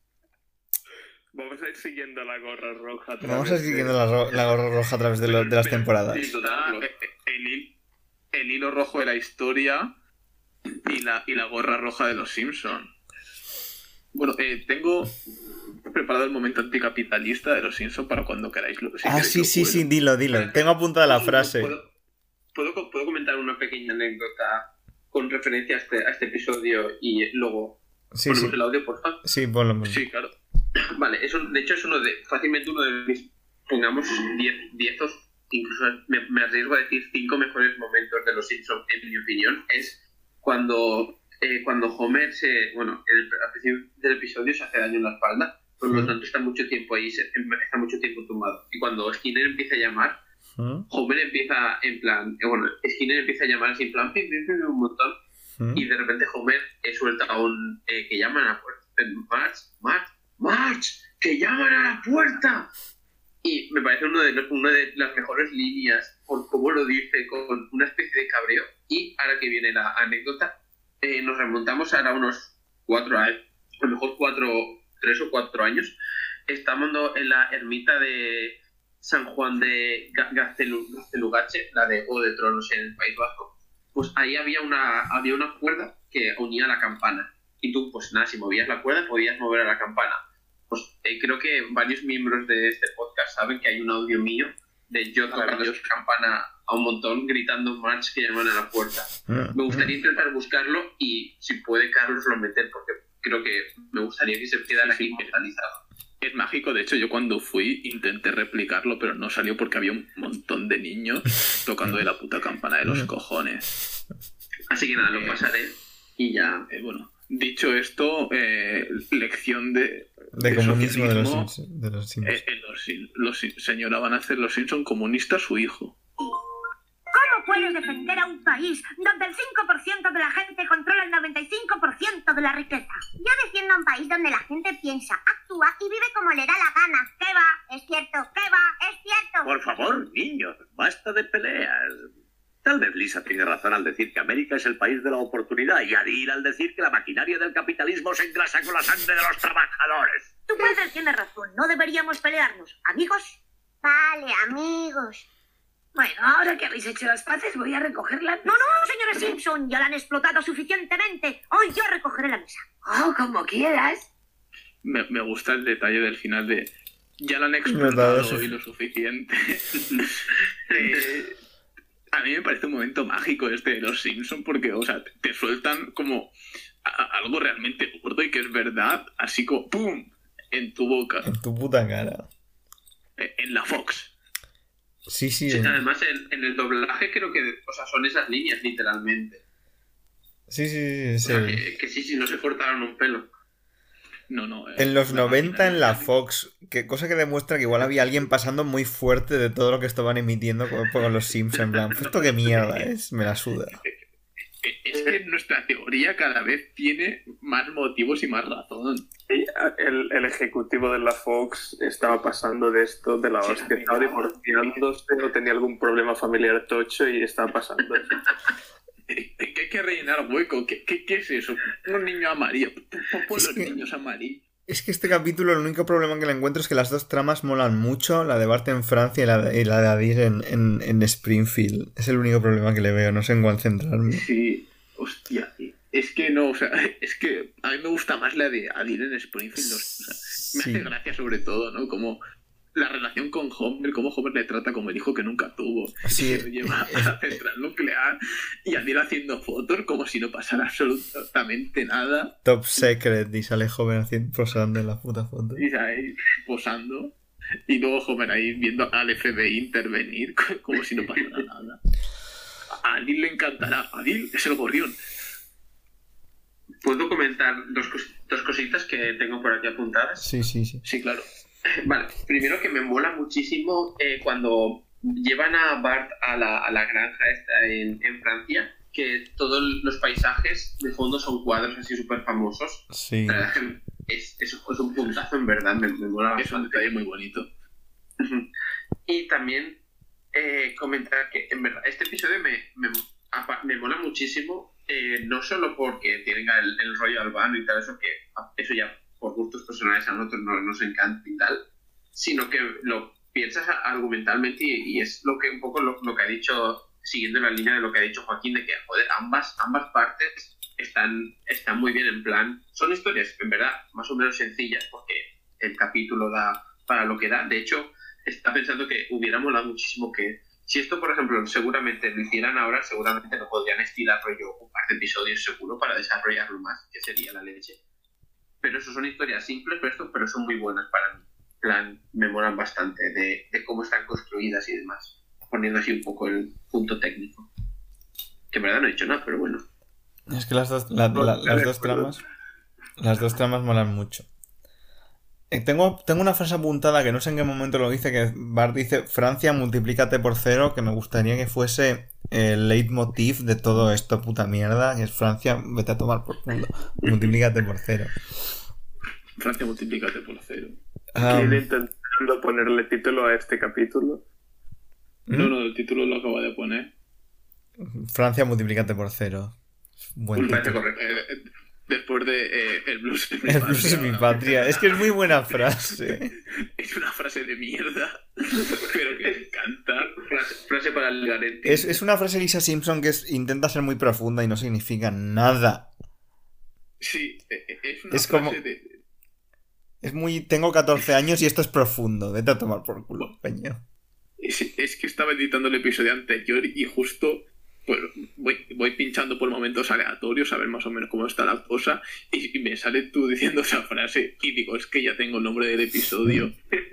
Vamos a ir siguiendo la gorra roja. a Vamos a través ir de- siguiendo la, ro- la gorra roja a través de, lo- de las temporadas. Total. Está eh, el, hil- el hilo rojo de la historia y la, y la gorra roja de los Simpson. Bueno, eh, tengo preparado el momento anticapitalista de los Simpson para cuando queráis. Lo, si Ah, queréis sí, lo sí, sí, dilo, dilo. Tengo apuntada la frase. ¿Puedo, puedo, puedo comentar una pequeña anécdota con referencia a este, a este episodio y luego Sí, ponemos sí. el audio, por favor? Sí, ponlo. Sí, claro. *coughs* Vale, eso, de hecho es uno de, fácilmente uno de mis, pongamos, 10 diezos, incluso me, me arriesgo a decir 5 mejores momentos de los Simpsons, en mi opinión, es cuando, eh, cuando Homer se, bueno, el, al principio del episodio se hace daño en la espalda, por lo tanto está mucho tiempo ahí, se- está mucho tiempo tumbado. Y cuando Skinner empieza a llamar. Homer empieza en plan, eh, bueno, Skinner empieza a llamar así en plan, pim, pim, pim, un montón, y de repente Homer eh, suelta un eh, que llaman a March, March, March, que llaman a la puerta. Y me parece uno de una de las mejores líneas por cómo lo dice, con una especie de cabreo. Y ahora que viene la anécdota, eh, nos remontamos ahora unos cuatro años, a lo mejor cuatro, tres o cuatro años. Estamos en la ermita de San Juan de Ga- Gaztelu- Gaztelugache, la de Juego de Tronos en el País Vasco pues ahí había una, había una cuerda que unía la campana. Y tú, pues nada, si movías la cuerda podías mover a la campana. Pues eh, creo que varios miembros de este podcast saben que hay un audio mío de yo tocando esa campana a un montón gritando March que llaman a la puerta. ¿Mm? Me gustaría intentar buscarlo y si puede Carlos lo meter porque creo que me gustaría que se quedara aquí inmortalizado. Es mágico, de hecho yo cuando fui intenté replicarlo, pero no salió porque había un montón de niños tocando de la puta campana de los cojones. Así que nada, lo pasaré y ya. Eh, bueno, dicho esto, eh, lección de, De comunismo de los. De los Simpsons. eh, eh, los, los señora van a hacer los Simpson comunistas su hijo. ¿Cómo puedes defender a un país donde el 5% de la gente controla el 95% de la riqueza? Yo defiendo un país donde la gente piensa, actúa y vive como le da la gana. ¿Qué va? Es cierto. ¿Qué va? Es cierto. Por favor, niños, basta de peleas. Tal vez Lisa tiene razón al decir que América es el país de la oportunidad y Adil al decir que la maquinaria del capitalismo se engrasa con la sangre de los trabajadores. Tu padre tiene razón, no deberíamos pelearnos. ¿Amigos? Vale, amigos. Bueno, ahora que habéis hecho las paces, voy a recoger la No, no, señora Simpson, ya la han explotado suficientemente. Hoy yo recogeré la mesa. Oh, como quieras. Me, me gusta el detalle del final de ya la han Explotado explotado y lo suficiente. *laughs* *laughs* Eh, a mí me parece un momento mágico este de los Simpson porque, o sea, te sueltan como a- a- algo realmente gordo y que es verdad, así como ¡pum! en tu boca, En tu puta cara. eh, en la Fox. Sí, sí. Sí, en- además en, en el doblaje creo que o sea, son esas líneas literalmente. Sí, sí, sí. O sí. sea, que, que sí, sí, no se cortaron un pelo. No, no. eh, En los la 90 máquina en la Fox, que cosa que demuestra que igual había alguien pasando muy fuerte de todo lo que estaban emitiendo con, con los Simpsons. En plan, ¿esto qué mierda es? Me la suda. *laughs* Es que nuestra teoría cada vez tiene más motivos y más razón. El, el ejecutivo de la Fox estaba pasando de esto, de la Sí, hostia, estaba divorciándose o tenía algún problema familiar tocho y estaba pasando eso. *laughs* *laughs* Que hay que rellenar hueco. ¿Qué, qué, qué es eso? Un niño amarillo. Es los que- niños amarillos. Es que este capítulo, el único problema que le encuentro es que las dos tramas molan mucho, la de Bart en Francia y la de, y la de Adir en, en, en Springfield. Es el único problema que le veo, no sé en cuál centrarme. Sí, hostia. Es que no, o sea, *laughs* es que a mí me gusta más la de Adil en Springfield. o sea, me Sí. hace gracia sobre todo, ¿no? Como la relación con Homer, cómo Homer le trata como el hijo que nunca tuvo. Sí. Se lo lleva a la central nuclear y Adil haciendo fotos como si no pasara absolutamente nada. Top Secret y sale joven haciendo, posando en la puta foto. Y ahí posando. Y luego Homer ahí viendo al FBI intervenir co- *laughs* como si no pasara nada. A Adil le encantará. Adil es el gorrión. ¿Puedo comentar dos, cos- dos cositas que tengo por aquí apuntadas? Sí, sí, sí. Sí, claro. Vale, primero que me mola muchísimo eh, cuando llevan a Bart a la, a la granja esta en, en Francia, que todos los paisajes de fondo son cuadros así súper famosos. Sí. La verdad es un puntazo, en verdad, me, me mola Es un detalle muy bonito. Y también eh, comentar que en verdad este episodio me, me, me mola muchísimo, eh, no solo porque tenga el, el rollo albano y tal, eso que eso ya por gustos personales a nosotros no- nos encanta y tal, sino que lo piensas argumentalmente y, y es lo que un poco lo, lo que ha dicho, siguiendo la línea de lo que ha dicho Joaquín, de que joder, ambas, ambas partes están, están muy bien en plan, son historias en verdad más o menos sencillas porque el capítulo da para lo que da, de hecho está pensando que hubiera molado muchísimo que si esto, por ejemplo, seguramente lo hicieran ahora, seguramente lo podrían estirar rollo un par de episodios seguro para desarrollarlo más, que sería la leche. Pero eso son historias simples, pero, esto, pero son muy buenas para mí. Plan, me molan bastante de, de cómo están construidas y demás. Poniendo así un poco el punto técnico. Que en verdad no he dicho nada, pero bueno. Es que las dos, la- la- las dos tramas. Las dos tramas molan mucho. Eh, Tengo, tengo una frase apuntada que no sé en qué momento lo dice, que Bart dice Francia multiplícate por cero, que me gustaría que fuese el leitmotiv de todo esto, puta mierda, que es Francia, vete a tomar por culo, multiplícate por cero. Francia, multiplícate por cero. Ah, ¿Quién intentando ponerle título a este capítulo? ¿Mm? No, no, el título lo acaba de poner. Francia multiplícate por cero. Buen título. correcto. Eh, eh, después de eh, El blues es mi El blues es mi patria. patria. Es que es muy buena frase. *laughs* Es una frase de mierda, *laughs* pero que me encanta. Frase, frase para el garete. Es, es una frase de Lisa Simpson que es, intenta ser muy profunda y no significa nada. Sí, eh, eh, es una Es frase como- de... Es muy. Tengo 14 años y esto es profundo. Vete a tomar por culo, peño. Es, es que estaba editando el episodio anterior y justo pues, voy, voy pinchando por momentos aleatorios a ver más o menos cómo está la cosa y, y me sale tú diciendo esa frase y digo, es que ya tengo el nombre del episodio. *laughs*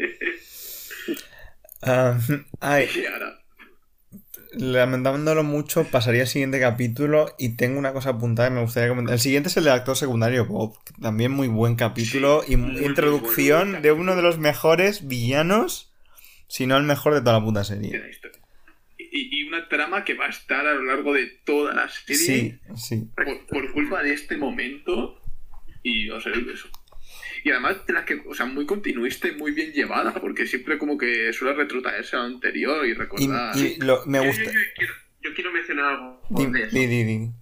Ah, ay, *laughs* lamentándolo mucho, pasaría al siguiente capítulo y tengo una cosa apuntada que me gustaría comentar. El siguiente es el del actor secundario Bob. También muy buen capítulo y muy, muy introducción buen de uno de los mejores villanos, si no el mejor de toda la puta serie. Y, y una trama que va a estar a lo largo de toda la serie Sí, sí. por, por culpa de este momento y o sea, eso. Y además de la que, o sea, muy continuista y muy bien llevada, porque siempre como que suele retrotraerse a lo anterior y Y, recordar. y lo- me Yo- yo- gusta. Yo, quiero, yo quiero mencionar algo Di, de eso.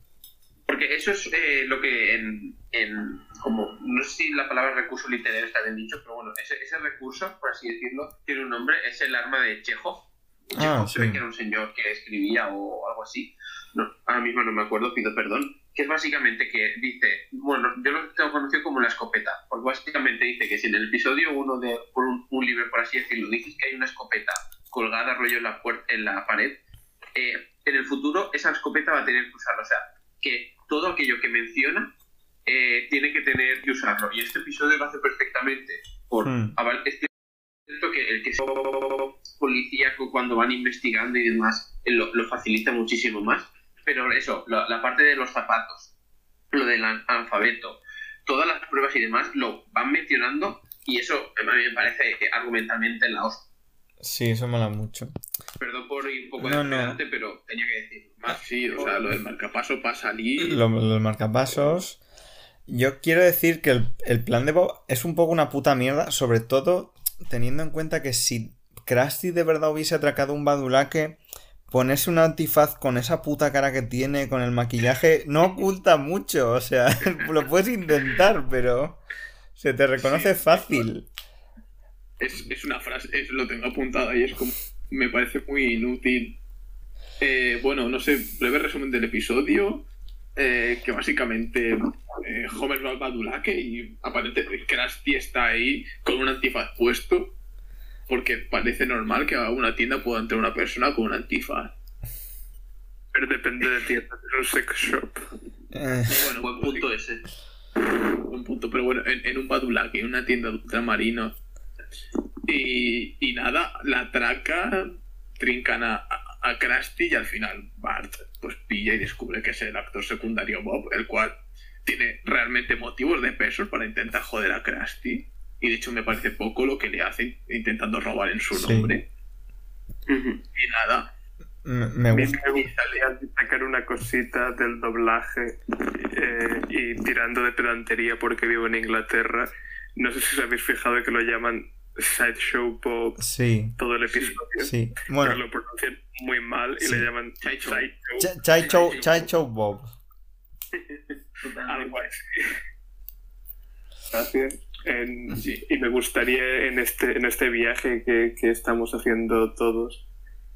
Porque eso es eh, lo que en, en, como, no sé si la palabra recurso literario está bien dicho, pero bueno, ese, ese recurso, por así decirlo, tiene un nombre, es el arma de Chekhov. Ah, ve sí. que era un señor que escribía o algo así. No, ahora mismo no me acuerdo, pido perdón. Que es básicamente que dice, bueno, yo lo tengo conocido como la escopeta, porque básicamente dice que si en el episodio uno de por un, un libro, por así decirlo, dices que hay una escopeta colgada rollo en la, puer- en la pared, eh, en el futuro esa escopeta va a tener que usarlo. O sea, que todo aquello que menciona eh, tiene que tener que usarlo. Y este episodio lo hace perfectamente. Por, Hmm. aval- es cierto que el que es policíaco cuando van investigando y demás eh, lo, lo facilita muchísimo más. Pero eso, la, la parte de los zapatos, lo del alfabeto, todas las pruebas y demás lo van mencionando y eso a mí me parece argumentalmente la hostia. Sí, eso mola mucho. Perdón por ir un poco No, de no. pedante, pero tenía que decir. Más sí, o sea, lo del marcapaso para salir. Lo- Los, marcapasos. Yo quiero decir que el, el plan de Bob es un poco una puta mierda, sobre todo teniendo en cuenta que si Krusty de verdad hubiese atracado un badulaque, ponerse un antifaz con esa puta cara que tiene, con el maquillaje, no oculta mucho. O sea, *laughs* lo puedes intentar, pero se te reconoce fácil. Es, es una frase, es, lo tengo apuntado ahí, es como. Me parece muy inútil. Eh, bueno, no sé, breve resumen del episodio. Eh, que básicamente eh, Homer va al Badulaque y aparentemente Krusty está ahí con un antifaz puesto. Porque parece normal que a una tienda pueda entrar una persona con un antifaz. Pero depende de tienda, es un sex shop. Eh, Bueno, buen punto ese. un punto, pero bueno, en, en un Badulaque, en una tienda de ultramarinos. Y, y nada, la atraca, trincan a, a, Krusty y al final Bart pues pilla y descubre que es el actor secundario Bob, el cual tiene realmente motivos de pesos para intentar joder a Krusty. Y de hecho me parece poco lo que le hacen intentando robar en su Sí. nombre. Y nada, me me A mí gusta. me gustaría destacar una cosita del doblaje eh, y tirando de pedantería porque vivo en Inglaterra. No sé si os habéis fijado que lo llaman Sideshow Bob Sí, todo el episodio. sí. Pero Bueno, lo pronuncian muy mal y Sí. le llaman Sideshow. Sideshow. Ch- Chai Chow- Chai Chow Bob. Algo así. Gracias. En-. Y me gustaría en este, en este viaje que, que estamos haciendo todos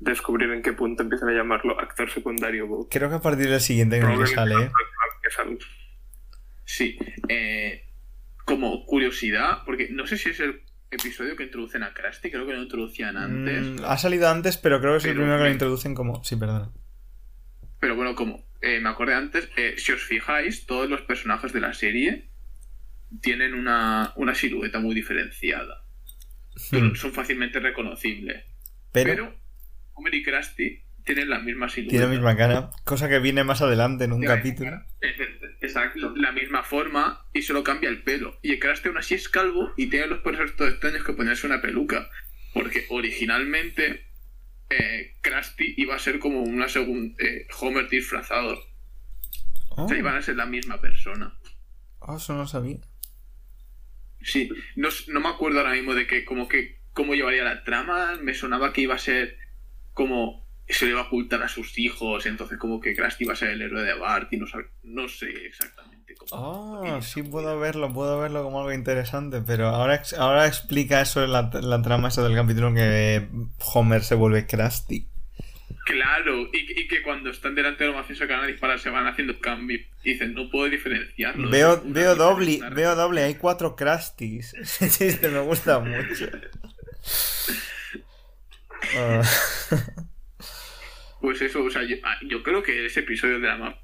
descubrir en qué punto empiezan a llamarlo actor secundario Bob. Creo que a partir del siguiente que no le sale, ¿eh? Que sale. Sí, eh, como curiosidad, porque no sé si es el episodio que introducen a Krusty, creo que lo introducían antes. Mm, ha salido antes, pero creo que es el primero que lo introducen como. Sí, perdona. Pero bueno, como eh, me acordé antes, eh, si os fijáis, todos los personajes de la serie tienen una, una silueta muy diferenciada. Pero Hmm. son fácilmente reconocibles. Pero, Pero Homer y Krusty tienen la misma silueta. tiene la misma cara. Cosa que viene más adelante en un capítulo. misma Exacto. la misma forma y solo cambia el pelo. Y el Krusty aún así es calvo y tiene los pelos todos extraños que ponerse una peluca. Porque originalmente eh, Krusty iba a ser como una segunda Homer disfrazado. Oh, O sea, iban a ser la misma persona. oh, eso no lo sabía. Sí, no, no me acuerdo ahora mismo de que como que cómo llevaría la trama. Me sonaba que iba a ser como se le iba a ocultar a sus hijos, entonces como que Krusty iba a ser el héroe de Bart y no, sab- no sé exactamente cómo. Oh, sí puedo verlo, puedo verlo como algo interesante, pero ahora, ahora explica eso en la, la trama esa del capítulo en que Homer se vuelve Krusty. Claro, y, y que cuando están delante de los mafiosos que van a disparar se van haciendo cambios. Y dicen, no puedo diferenciarlo. Veo, veo doble, veo doble, hay cuatro Krusties. *laughs* Ese chiste me gusta mucho. *laughs* Ah, *laughs* Pues eso, o sea, yo, ah, creo que ese episodio de la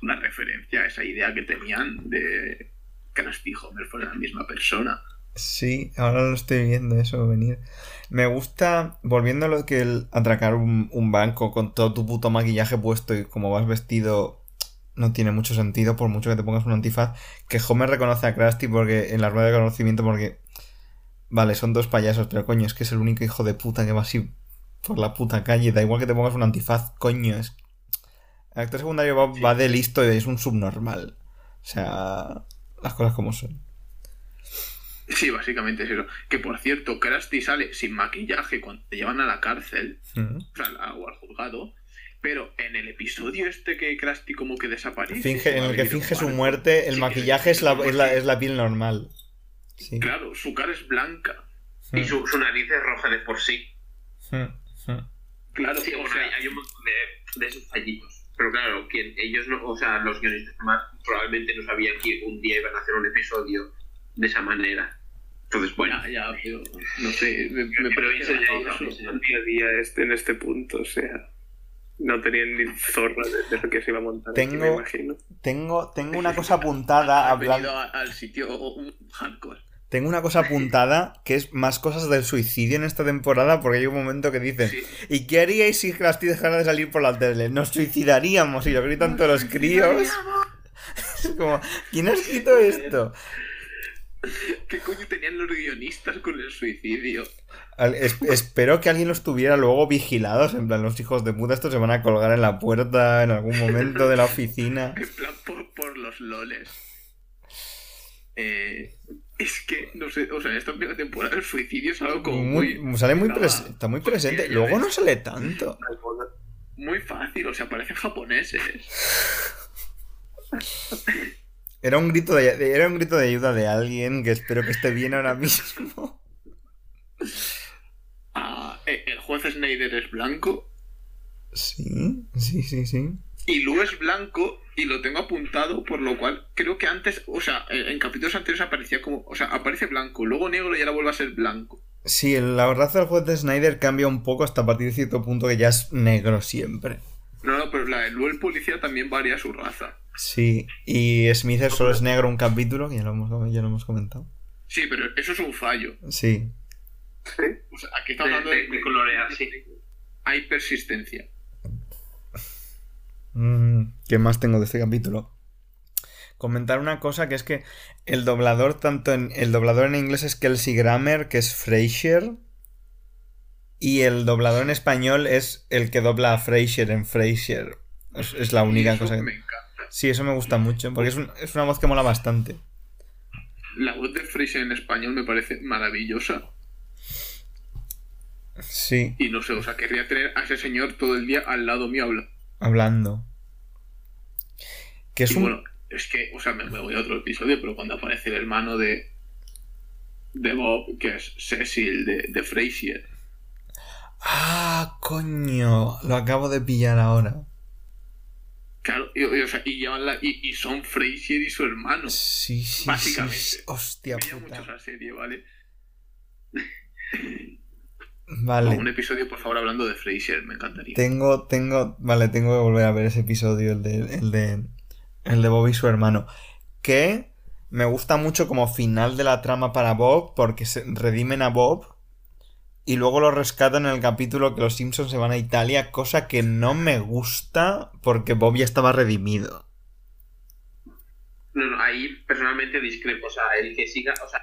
una referencia a esa idea que tenían de que y Homer fueran la misma persona. sí, ahora lo estoy viendo eso venir. Me gusta, volviendo a lo que el atracar un, un banco con todo tu puto maquillaje puesto y como vas vestido no tiene mucho sentido por mucho que te pongas un antifaz. Que Homer reconoce a Krusty porque en la rueda de conocimiento porque... Vale, son dos payasos, pero coño, es que es el único hijo de puta que va así por la puta calle. Da igual que te pongas un antifaz, coño. Es... El actor secundario va, va de listo y es un subnormal. O sea, las cosas como son. Sí, básicamente es eso. Que por cierto, Krusty sale sin maquillaje cuando te llevan a la cárcel, Mm. o sea, a- o al juzgado. Pero en el episodio este que Krusty como que desaparece. Finge, en el que finge su muerte, el Sí, maquillaje es la, es, la, es la piel normal. Sí. Claro, su cara es blanca. Y su, su nariz es roja de por sí. Mm, mm. Claro, Sí, o bueno, sea, hay, hay un montón de, de esos fallitos. Pero claro, quien, ellos no, o sea, los guionistas más probablemente no sabían que un día iban a hacer un episodio de esa manera. Entonces, bueno, ya, ya, pero no sé, me, me Pero parece día a día este, en este punto, o sea, no tenían ni zorra de, de lo que se iba a montar. aquí, Tengo- me imagino. Tengo, tengo una *laughs* cosa apuntada Ha hablando. venido a- al sitio un hardcore. Tengo una cosa apuntada que es más cosas del suicidio en esta temporada porque hay un momento que dicen Sí. ¿Y qué haríais si Krusty dejara de salir por la tele? Nos suicidaríamos y lo gritan todos los críos. Es *laughs* como, ¿quién ha escrito esto? ¿Qué coño tenían los guionistas con el suicidio? Es- espero que alguien los tuviera luego vigilados. En plan, los hijos de puta estos se van a colgar en la puerta en algún momento de la *laughs* oficina. En plan, por, por los loles. Eh, es que, no sé, o sea, en esta primera temporada el suicidio es algo como muy... Muy- sale muy está muy presente. Luego no sale tanto. Muy fácil, o sea, parecen japoneses. *laughs* Era un grito de, de- era un grito de ayuda de alguien que espero que esté bien ahora mismo. *laughs* Ah, eh, el juez Snyder es blanco Sí, sí, sí, sí. y Lu es blanco y lo tengo apuntado, por lo cual creo que antes, o sea, en, en capítulos anteriores aparecía como, o sea, aparece blanco, luego negro y ahora vuelve a ser blanco. Sí, la raza del juez de Snyder cambia un poco hasta a partir de cierto punto que ya es negro siempre. No, no, pero la de Lu el policía también varía su raza. Sí, y Smith es solo es negro un capítulo, que ya lo hemos, ya lo hemos comentado. Sí, pero eso es un fallo. Sí. O sea, aquí estamos De- hablando de- de colorear, sí. Hay persistencia. ¿Qué más tengo de este capítulo? Comentar una cosa que es que el doblador, tanto en. El doblador en inglés es Kelsey Grammer, que es Frasier. Y el doblador en español es el que dobla a Frasier en Frasier. Es, es la única cosa que. me encanta. Sí, eso me gusta mucho, porque es, un- es una voz que mola bastante. La voz de Fraser en español me parece maravillosa. Sí, Y no sé, o sea, querría tener a ese señor todo el día al lado mío hablando. hablando. Que es y un. bueno, es que, o sea, me, me voy a otro episodio, pero cuando aparece el hermano de. de Bob, que es Cecil de, de Frasier. Ah, coño, lo acabo de pillar ahora. Claro, y, y, o sea, y, llevan la- y, y son Frasier y su hermano. Sí, sí, Básicamente. sí, sí. Hostia Me puta. mucho esa serie, ¿vale? Vale. Un episodio, por favor, hablando de Frasier, me encantaría. Tengo, tengo, vale, tengo que volver a ver ese episodio, el de, el de, el de Bob y su hermano. Que me gusta mucho como final de la trama para Bob, porque se redimen a Bob y luego lo rescatan en el capítulo que los Simpsons se van a Italia, cosa que no me gusta porque Bob ya estaba redimido. No, no, ahí personalmente discrepo. O sea, el que siga, o sea,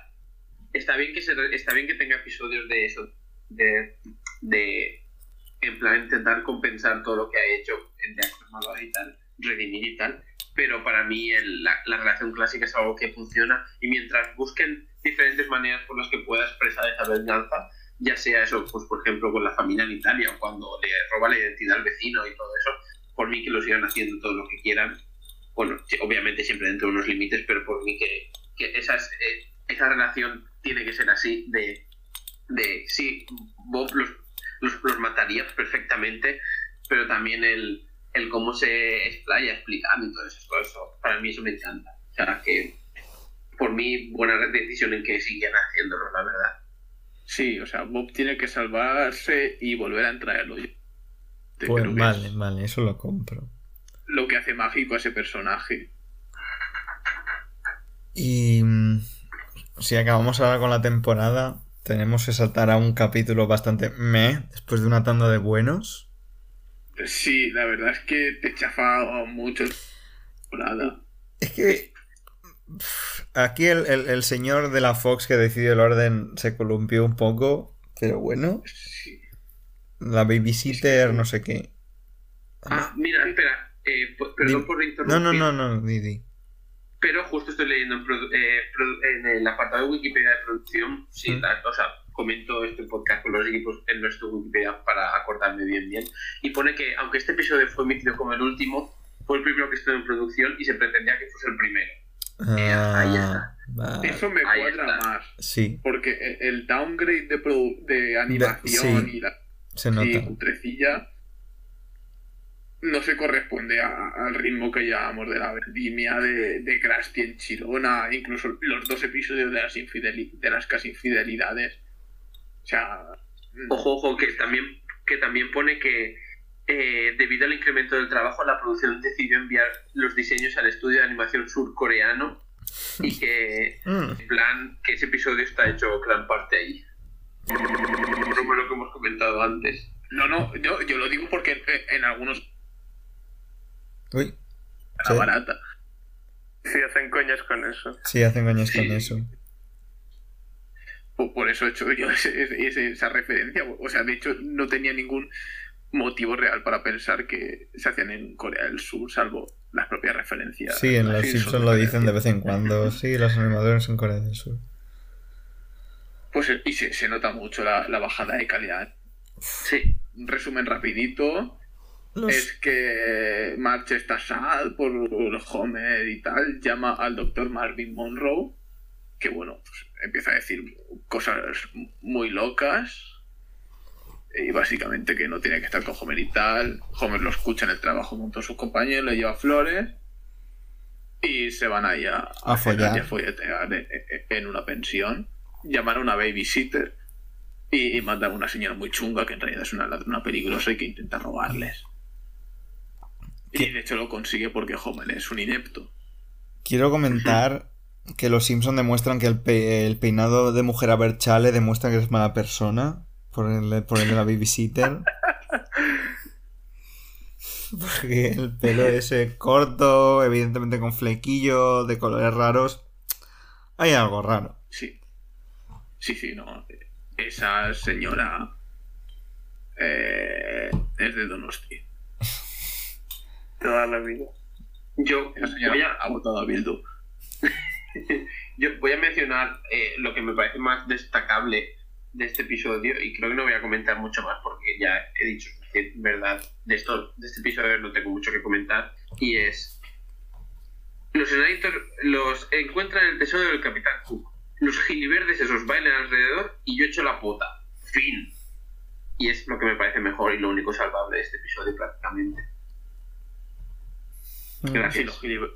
está bien que se, está bien que tenga episodios de eso, de, de en plan intentar compensar todo lo que ha hecho de actos malvados y tal, redimir y tal. Pero para mí el- la, la relación clásica es algo que funciona. Y mientras busquen diferentes maneras por las que pueda expresar esa venganza, ya sea eso, pues por ejemplo con la familia en Italia o cuando le roba la identidad al vecino y todo eso, por mí que lo sigan haciendo todo lo que quieran. Bueno, obviamente siempre dentro de unos límites, pero por mí que, que esas, eh, esa relación tiene que ser así, de, de sí, Bob los, los, los mataría perfectamente, pero también el, el cómo se explaya explicando y todas esas cosas, eso, para mí eso me encanta. O sea, que por mí buena decisión en que siguieran haciéndolo, la verdad. Sí, o sea, Bob tiene que salvarse y volver a entrarlo. Yo te Pues vale, es vale, eso lo compro. lo que hace mágico a ese personaje. Y mm, si acabamos ahora con la temporada, tenemos que saltar a un capítulo bastante meh, después de una tanda de buenos. Sí, la verdad es que te chafa mucho temporada. Es que aquí el, el- el señor de la Fox que decidió el orden se columpió un poco, pero bueno, Sí. la babysitter, no sé qué. Ah, mira, espera, eh, perdón Di- por No, interrumpir. no, no, no, Didi. Pero justo estoy leyendo en, eh, en el apartado de Wikipedia de producción, sí, Mm. tal, o sea, comento este podcast con los equipos en nuestro Wikipedia para acordarme bien bien. Y pone que, aunque este episodio fue emitido como el último, fue el primero que estuvo en producción y se pretendía que fuese el primero. Ah, ahí está. vale. Eso me Ahí cuadra está. más. Sí, Porque el- el downgrade de, produ- de animación sí. y la se sí, cutrecilla no se corresponde a- al ritmo que llevábamos de la vendimia, de, de Krusty en Chirona, incluso los dos episodios de las, infideli- de las casi infidelidades. O sea, Ojo, ojo, que también, que también pone que eh, debido al incremento del trabajo, la producción decidió enviar los diseños al estudio de animación surcoreano y que Mm, en plan que ese episodio está hecho gran parte ahí. Por lo que hemos comentado antes. no, no, yo, yo lo digo porque en, en algunos Uy, era Sí. barata. Sí, hacen coñas con eso. Sí, hacen coñas Sí. con eso. Por, eso he hecho yo ese- ese- esa referencia. O sea, de hecho, no tenía ningún motivo real para pensar que se hacían en Corea del Sur, salvo las propias referencias. Sí, en los Simpsons lo dicen de vez en cuando. *laughs* Sí, los animadores en Corea del Sur. Pues y se, se nota mucho la, la bajada de calidad. Sí. Un resumen rapidito. Los- Es que March está sad por Homer y tal. Llama al doctor Marvin Monroe. Que bueno, pues empieza a decir cosas muy locas. Y básicamente que no tiene que estar con Homer y tal. Homer lo escucha en el trabajo junto a sus compañeros, le lleva flores. Y se van ahí a, A y follar. a folletear en- una pensión. Llaman a una babysitter. Y, y mandan a una señora muy chunga que en realidad es una ladrona peligrosa y que intenta robarles. Y de hecho lo consigue porque Homer es un inepto. Quiero comentar que los Simpsons demuestran que el, pe- el peinado de mujer a Berchale demuestra que es mala persona por el, por el de la babysitter. *laughs* Porque el pelo ese corto, evidentemente con flequillo, de colores raros. Hay algo raro. Sí. Sí, sí, no. Esa señora eh, es de Donosti. *laughs* Toda la vida. Yo Esa señora ha votado a Bildu. *laughs* yo voy a mencionar eh, lo que me parece más destacable de este episodio y creo que no voy a comentar mucho más porque ya he dicho que en verdad de esto de este episodio no tengo mucho que comentar y es los enanitos los encuentran el tesoro del Capitán Cook. Los giliverdes esos bailan alrededor y yo echo la pota. Fin. Y es lo que me parece mejor y lo único salvable de este episodio prácticamente. Sí, gracias. Los gilib-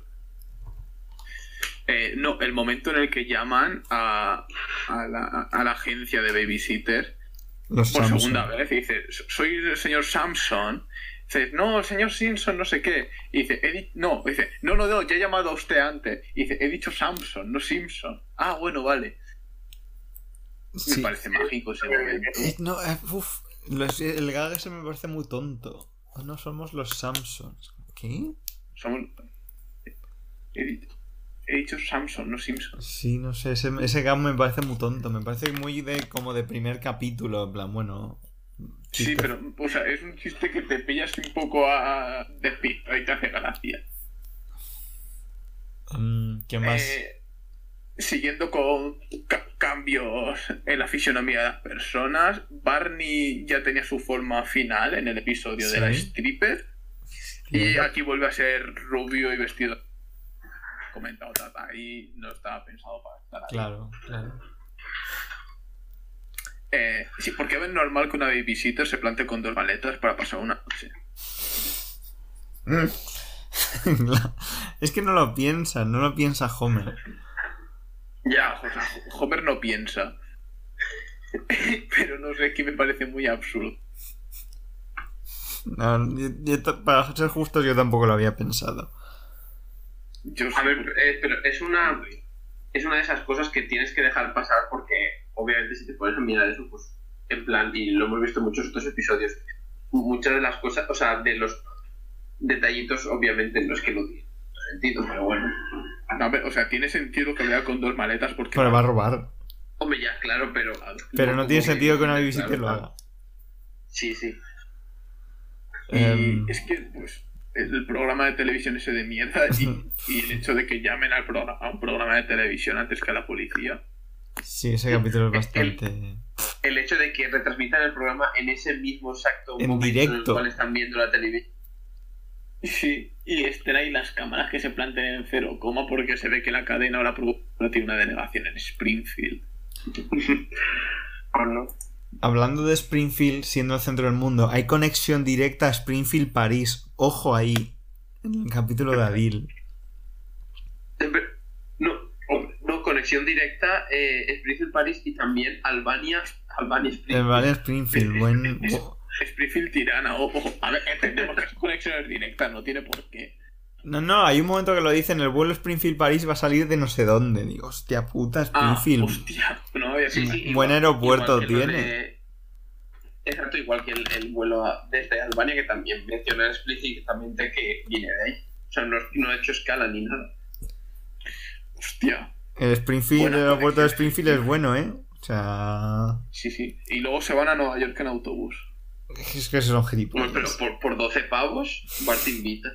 Eh, no, el momento en el que llaman a, a, la, a la agencia de babysitter Los por segunda vez y dice, soy el señor Samson. Dice, no, el señor Simpson, no sé qué. Y dice, "He no, dice, no, no, no, ya he llamado a usted antes. Y dice, he dicho Samson, no Simpson. Ah, bueno, vale. Me parece mágico ese momento. Eh, No, eh, uf, los- el gag ese me parece muy tonto. No somos los Samsons. ¿Qué? Somos... He, he dicho Samson, no Simpson. Sí, no sé, ese, ese gag me parece muy tonto. Me parece muy de como de primer capítulo. En plan, bueno. Sí, pero, o sea, es un chiste que te pillas un poco a despisto y te hace gracia. Mm, ¿Qué más? Eh, siguiendo con ca- cambios en la fisionomía de las personas, Barney ya tenía su forma final en el episodio de la Sí. stripper. Y aquí vuelve a ser rubio y vestido. Comentado Tata, ahí no estaba pensado para estar ahí. Claro, claro. Eh, sí, porque es normal que una babysitter se plante con dos maletas para pasar una noche. *laughs* es que no lo piensa, no lo piensa Homer. Ya, o sea, Homer no piensa. *laughs* Pero no sé, que me parece muy absurdo. No, yo- yo ta- para ser justos, yo tampoco lo había pensado. Yo A ver, eh, pero es una, es una de esas cosas que tienes que dejar pasar porque, obviamente, si te pones a mirar eso, pues, en plan, y lo hemos visto en muchos otros episodios, muchas de las cosas, o sea, de los detallitos, obviamente, no es que no tiene sentido, pero bueno. No, o sea, tiene sentido que vea con dos maletas porque... Pero va a robar. Hombre, ya, claro, pero... Pero no tiene sentido que una claro, babysitter lo claro. haga. Sí, sí. Y Em. es que, pues, el programa de televisión ese de mierda *laughs* y, y el hecho de que llamen al programa, a un programa de televisión antes que a la policía. Sí, ese capítulo es bastante. El hecho de que retransmitan el programa en ese mismo exacto En momento en el cual están viendo la televisión. Sí, y estén ahí las cámaras que se planteen en cero coma porque se ve que la cadena ahora productora tiene una delegación en Springfield. ¿O *laughs* no? Hablando de Springfield siendo el centro del mundo, hay conexión directa a Springfield París. Ojo ahí. En el capítulo de Adil. No, no, conexión directa eh, Springfield París y también Albania, Albania El Springfield. Vale Springfield, buen. oh. Springfield Tirana, ojo. A ver, entendemos que es conexión directa, no tiene por qué. No, no, hay un momento que lo dicen, el vuelo Springfield París va a salir de no sé dónde. Digo, hostia puta, Ah, Springfield. hostia, no había Sí, sí, Buen aeropuerto igual tiene. Exacto, igual que el, el vuelo a- desde Albania, que también menciona explícitamente que viene de ahí. O sea, no, no ha hecho escala ni nada. Hostia. El Springfield, el aeropuerto de conexión. Springfield es bueno, ¿eh? O sea. Sí, sí. Y luego se van a Nueva York en autobús. Es que son Bueno, pero gilipollas. por, por 12 pavos, Bart invita.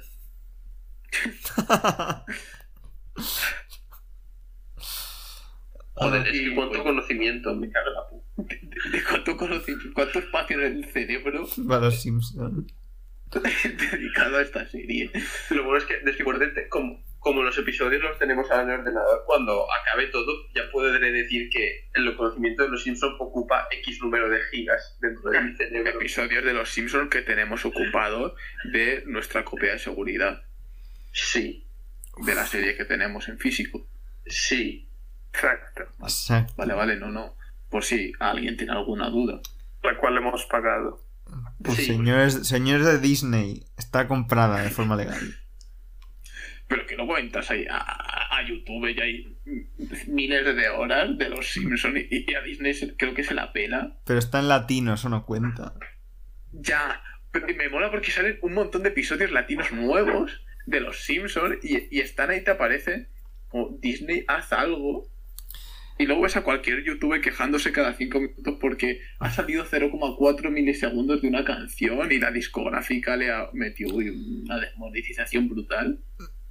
*laughs* Joder, es que cuánto conocimiento, me cago en la puta. ¿De cuánto conocimiento, cuánto espacio en el cerebro Para los Simpsons. *laughs* dedicado a esta serie? Lo bueno es que después de como, como los episodios los tenemos ahora en el ordenador, cuando acabe todo, ya podré decir que el conocimiento de los Simpsons ocupa X número de gigas dentro de mi cerebro. Episodios de los Simpsons que tenemos ocupados de nuestra copia de seguridad. Sí, De la serie que tenemos en físico. sí. Exacto. Exacto. Vale, vale, no, no. Por si alguien tiene alguna duda. La cual hemos pagado. Pues Sí. señores, señores de Disney, está comprada de forma legal. Pero que luego entras ahí a, YouTube y hay miles de horas de los Simpsons y, y a Disney creo que se la pela. Pero está en latino, eso no cuenta. Ya, pero me mola porque salen un montón de episodios latinos nuevos de los Simpsons y, y están ahí, te aparece como Disney haz algo. Y luego ves a cualquier youtuber quejándose cada 5 minutos porque ha salido 0,4 milisegundos de una canción y la discográfica le ha metido una desmonetización brutal.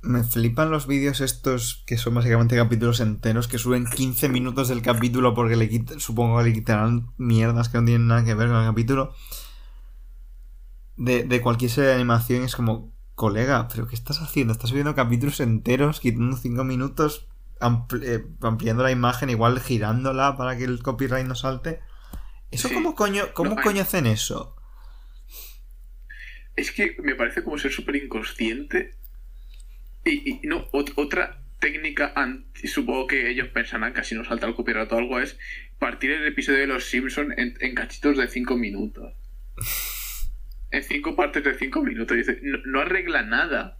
Me flipan los vídeos estos que son básicamente capítulos enteros que suben 15 minutos del capítulo porque le quit- supongo que le quitarán mierdas que no tienen nada que ver con el capítulo. De, de cualquier serie de animación es como, colega, ¿pero qué estás haciendo? Estás subiendo capítulos enteros, quitando 5 minutos, ampli- eh, ampliando la imagen, igual girándola para que el copyright no salte. ¿Eso Sí. cómo coño, cómo No, hay- coño hacen eso? Es que me parece como ser súper inconsciente. Y, y no, ot- otra técnica, anti- supongo que ellos pensarán que así no salta el copyright o algo, es partir el episodio de Los Simpsons en, en cachitos de 5 minutos. *laughs* En 5 partes de 5 minutos. Y dice, no, no arregla nada.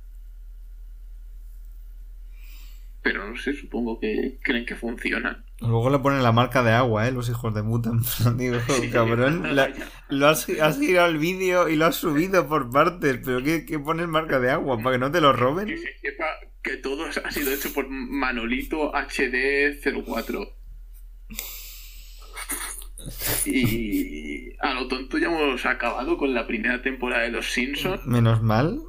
Pero no sé, supongo que creen que funciona. Luego le ponen la marca de agua, ¿eh? Los hijos de Digo, *laughs* Sí, cabrón, la- lo has, has girado el vídeo y lo has subido por partes, pero ¿qué, qué pones marca de agua? ¿Para que no te lo roben? Que se sepa que todo ha sido hecho por Manolito HD 04. Y a lo tonto ya hemos acabado con la primera temporada de Los Simpsons. Menos mal.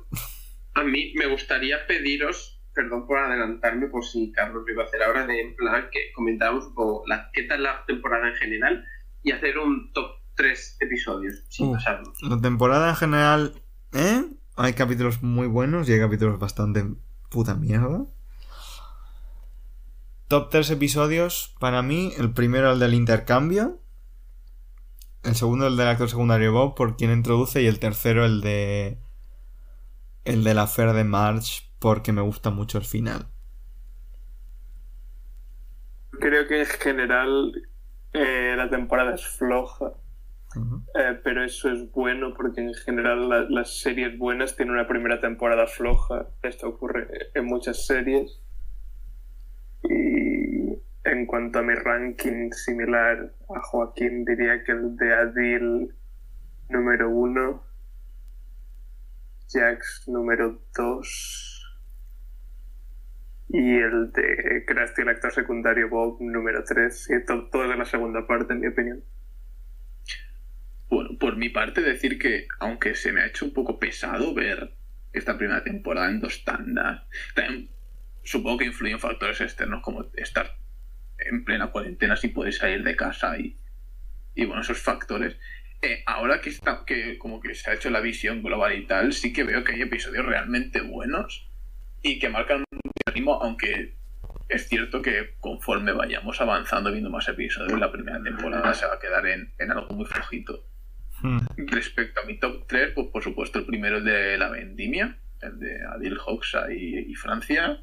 A mí me gustaría pediros, perdón por adelantarme por si Carlos lo iba a hacer ahora, de en plan que comentáramos un poco la, qué tal la temporada en general y hacer un top 3 episodios sin Uh. pasarnos. La temporada en general, ¿eh? Hay capítulos muy buenos y hay capítulos bastante puta mierda. Top 3 episodios, para mí, el primero el del intercambio. El segundo el del actor secundario Bob, por quien introduce. Y el tercero el de... El de la affair de March, porque me gusta mucho el final. Creo que en general eh, la temporada es floja. Eh, pero eso es bueno porque en general la- las series buenas tienen una primera temporada floja. Esto ocurre en muchas series. Y en cuanto a mi ranking similar a Joaquín, diría que el de Adil número uno, Jax número dos y el de Krusty, el actor secundario Bob número tres. Y to- todo de la segunda parte, en mi opinión. Bueno, por mi parte decir que, aunque se me ha hecho un poco pesado ver esta primera temporada en dos tandas, también supongo que influyen factores externos como estar en plena cuarentena sin poder salir de casa y, y bueno, esos factores. Eh, ahora que está, que como que se ha hecho la visión global y tal, sí que veo que hay episodios realmente buenos y que marcan aunque es cierto que conforme vayamos avanzando viendo más episodios, la primera temporada se va a quedar en, en algo muy flojito. Hmm. Respecto a mi top 3, pues por supuesto el primero el de la vendimia, el de Adil Hoxha y, y Francia.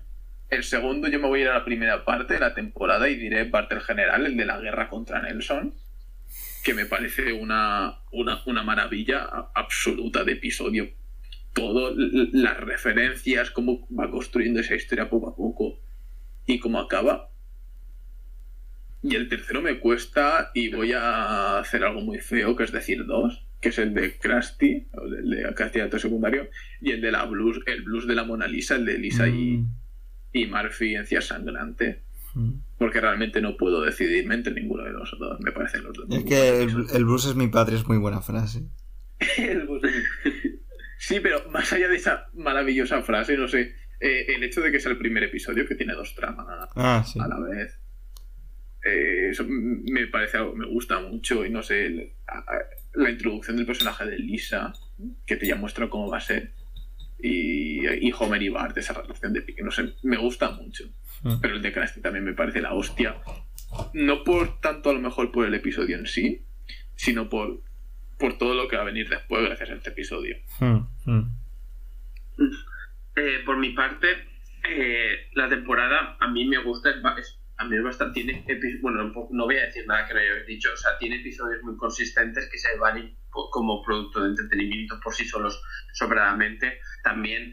El segundo yo me voy a ir a la primera parte de la temporada y diré parte general, el de la guerra contra Nelson, que me parece una, una, una maravilla absoluta de episodio. Todo, l- las referencias, cómo va construyendo esa historia poco a poco y cómo acaba. Y el tercero me cuesta y voy a hacer algo muy feo, que es decir dos, que es el de Krusty, o el de Krusty de actor secundario, y el de la blues, el blues de la Mona Lisa, el de Lisa y, Mm. y Murphy encía sangrante. Mm. Porque realmente no puedo decidirme entre ninguno de los dos. Me parecen los dos. Es que el, Bruce es mi patria, es muy buena frase. *laughs* El bus- Sí, pero más allá de esa maravillosa frase, no sé, eh, el hecho de que sea el primer episodio que tiene dos tramas Ah, sí. a la vez, eh, eso me parece algo, me gusta mucho y no sé, el- a- a- la introducción del personaje de Lisa, que te ya muestra cómo va a ser, y, y Homer y Bart, esa relación de pique, no sé, me gusta mucho. Mm. Pero el de Krusty también me parece la hostia. No por tanto a lo mejor por el episodio en sí, sino por, por todo lo que va a venir después gracias a este episodio. Mm, mm. Eh, por mi parte, eh, la temporada a mí me gusta, es, a mí es bastante, tiene bueno, no voy a decir nada que no haya dicho, o sea, tiene episodios muy consistentes que se po- como producto de entretenimiento por sí solos sobradamente. También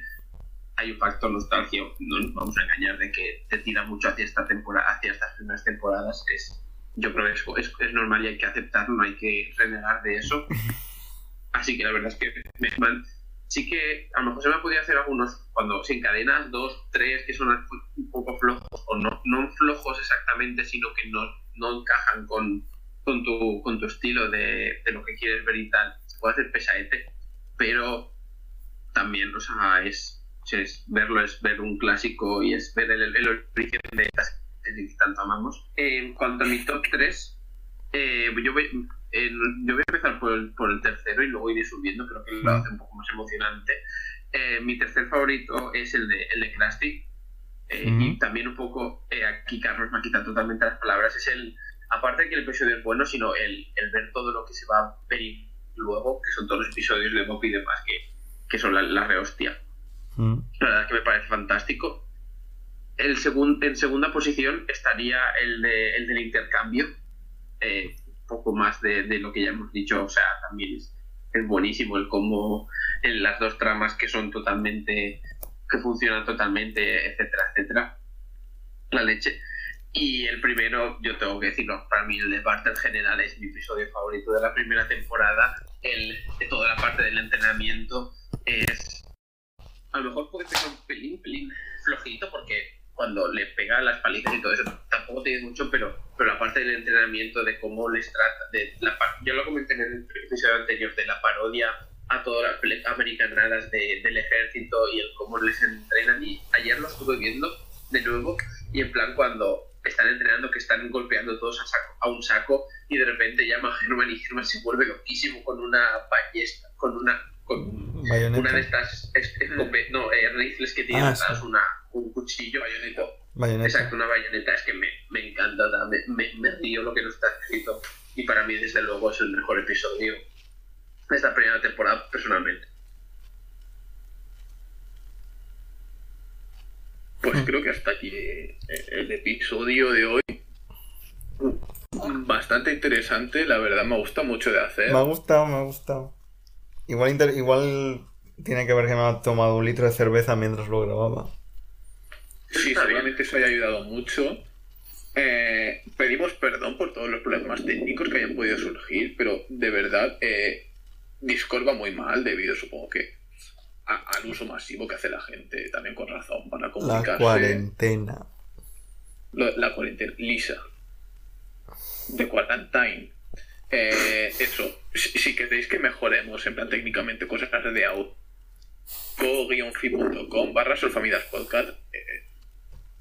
hay un factor nostalgia, no nos vamos a engañar, de que te tira mucho hacia esta temporada, hacia estas primeras temporadas, es, yo creo que es, es, es normal y hay que aceptarlo, no hay que renegar de eso. *laughs* Así que la verdad es que sí que a lo mejor se me ha podido hacer algunos cuando se encadenas dos, tres que son un poco flojos o no, no flojos exactamente, sino que no, no encajan con, con, tu, con tu estilo de, de lo que quieres ver y tal. Se puede hacer pesadete, pero también, o sea, es, es verlo, es ver un clásico y es ver el, el origen de estas que tanto amamos. En cuanto a mi top 3, eh, yo, voy, eh, yo voy a empezar por el, por el tercero y luego iré subiendo, creo que lo hace un poco más emocionante. Eh, mi tercer favorito es el de, el de Krusty. Eh. Y también un poco, eh, aquí Carlos me ha quitado totalmente las palabras, es el, aparte de que el episodio es bueno, sino el, el ver todo lo que se va a venir luego, que son todos los episodios de Bob y demás, que, que son la, la rehostia. La verdad es que me parece fantástico. El segun- en segunda posición estaría el, de, el del intercambio. Eh, un poco más de, de lo que ya hemos dicho. O sea, también es, es buenísimo el cómo en las dos tramas que son totalmente. que funcionan totalmente, etcétera, etcétera. La leche. Y el primero, yo tengo que decirlo, para mí el de Bart en general es mi episodio favorito de la primera temporada. El, de toda la parte del entrenamiento es a lo mejor puede ser un pelín, pelín flojito porque cuando le pega las palizas y todo eso tampoco tiene mucho, pero, pero la parte del entrenamiento, de cómo les trata, de la yo lo comenté en el episodio anterior, de la parodia a todas las americanadas de- del ejército y el cómo les entrenan y ayer lo estuve viendo de nuevo y en plan cuando están entrenando que están golpeando todos a, saco- a un saco y de repente llama a Germán y Germán se vuelve loquísimo con una ballesta, con una con Bayoneta. una de estas es- no, eh, rifles que tienen Ah, sí. una, un cuchillo bayoneta. Bayoneta. Exacto, una bayoneta. Es que me, me encanta, me, me, me río lo que no está escrito. Y para mí, desde luego, es el mejor episodio de esta primera temporada, personalmente. Pues creo que hasta aquí eh, el episodio de hoy. Bastante interesante, la verdad me gusta mucho de hacer. Me ha gustado, me ha gustado. Igual, inter- igual tiene que ver que me ha tomado un litro de cerveza mientras lo grababa. Sí, seguramente eso haya ayudado mucho. Eh, pedimos perdón por todos los problemas técnicos que hayan podido surgir, pero de verdad eh, Discord va muy mal debido, supongo que, a- al uso masivo que hace la gente, también con razón, para La comunicarse. cuarentena. Lo- la cuarentena. Lisa. De Quarantine. Eh, eso. Si, si queréis que mejoremos, en plan técnicamente, cosas de audio, go-fi.com barra solfamidas podcast.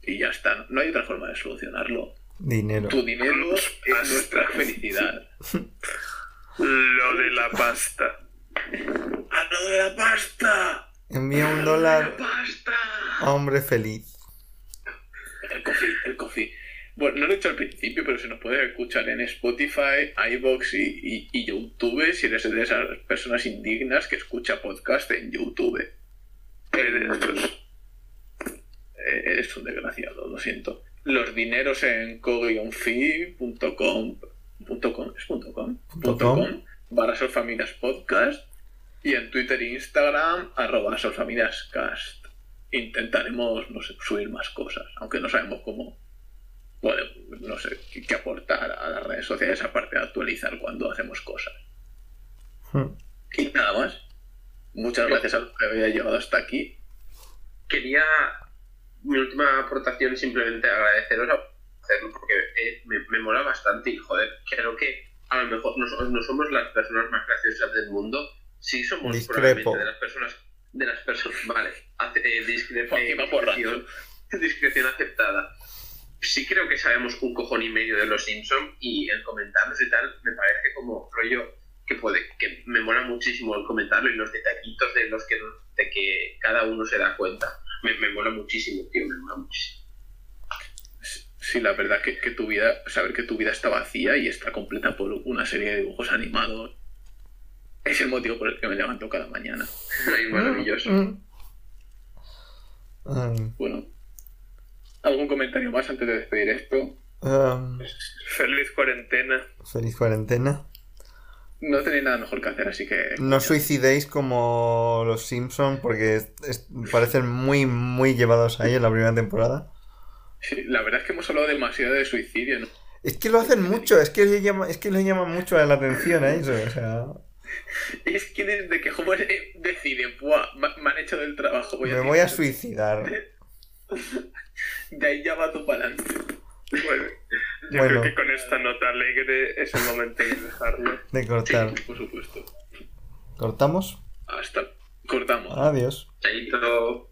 Y ya está. No hay otra forma de solucionarlo. Dinero. Tu dinero es nuestra felicidad. Lo de la pasta. ¡A lo de la pasta! Envía un dólar ¡Pasta! a hombre feliz. El coffee, el coffee. Bueno, no lo he hecho al principio, pero se nos puede escuchar en Spotify, iBox y, y, y YouTube si eres de esas personas indignas que escucha podcast en YouTube. Eres, eres un desgraciado, lo siento. Los dineros en co-fi.com punto com, ¿es punto com? Punto com. com, barra Solfamilias Podcast y en Twitter e Instagram arroba solfamiliascast. Intentaremos, no sé, subir más cosas, aunque no sabemos cómo. Bueno, no sé, qué, qué aportar a las redes sociales aparte de actualizar cuando hacemos cosas. Hmm. Y nada más. Muchas gracias a los que habéis llegado hasta aquí. Quería mi última aportación es simplemente agradeceros a hacerlo porque eh, me, me mola bastante y joder, creo que a lo mejor no, no somos las personas más graciosas del mundo, sí somos Discrepo. probablemente de las personas de las personas *laughs* vale hace- eh, discrepo- discreción, discreción aceptada sí creo que sabemos un cojón y medio de los Simpsons y el comentarlos y tal me parece como rollo que puede que me mola muchísimo el comentarlo y los detallitos de los que de que cada uno se da cuenta me, me mola muchísimo tío me mola muchísimo Sí, la verdad que, que tu vida, saber que tu vida está vacía y está completa por una serie de dibujos animados, es el motivo por el que me levanto cada mañana. *laughs* Ay, maravilloso Mm. Um, Bueno, ¿algún comentario más antes de despedir esto? um, Feliz cuarentena. feliz cuarentena. No tenéis nada mejor que hacer, así que... No os suicidéis como los Simpsons porque es- es- parecen muy, muy llevados ahí en la primera temporada. Sí, la verdad es que hemos hablado demasiado de suicidio, ¿no? Es que lo hacen mucho, es que le llama, es que le llama mucho la atención a eso, o sea, Es que desde que Homer eh, decide, "Buah, me, han hecho del trabajo, voy a me voy a tirar". suicidar. *laughs* De ahí ya va tu palante. Bueno, yo Bueno. creo que con esta nota alegre es el momento de dejarlo. De cortar. Por supuesto. ¿Cortamos? Hasta... Cortamos. Adiós. Chaito.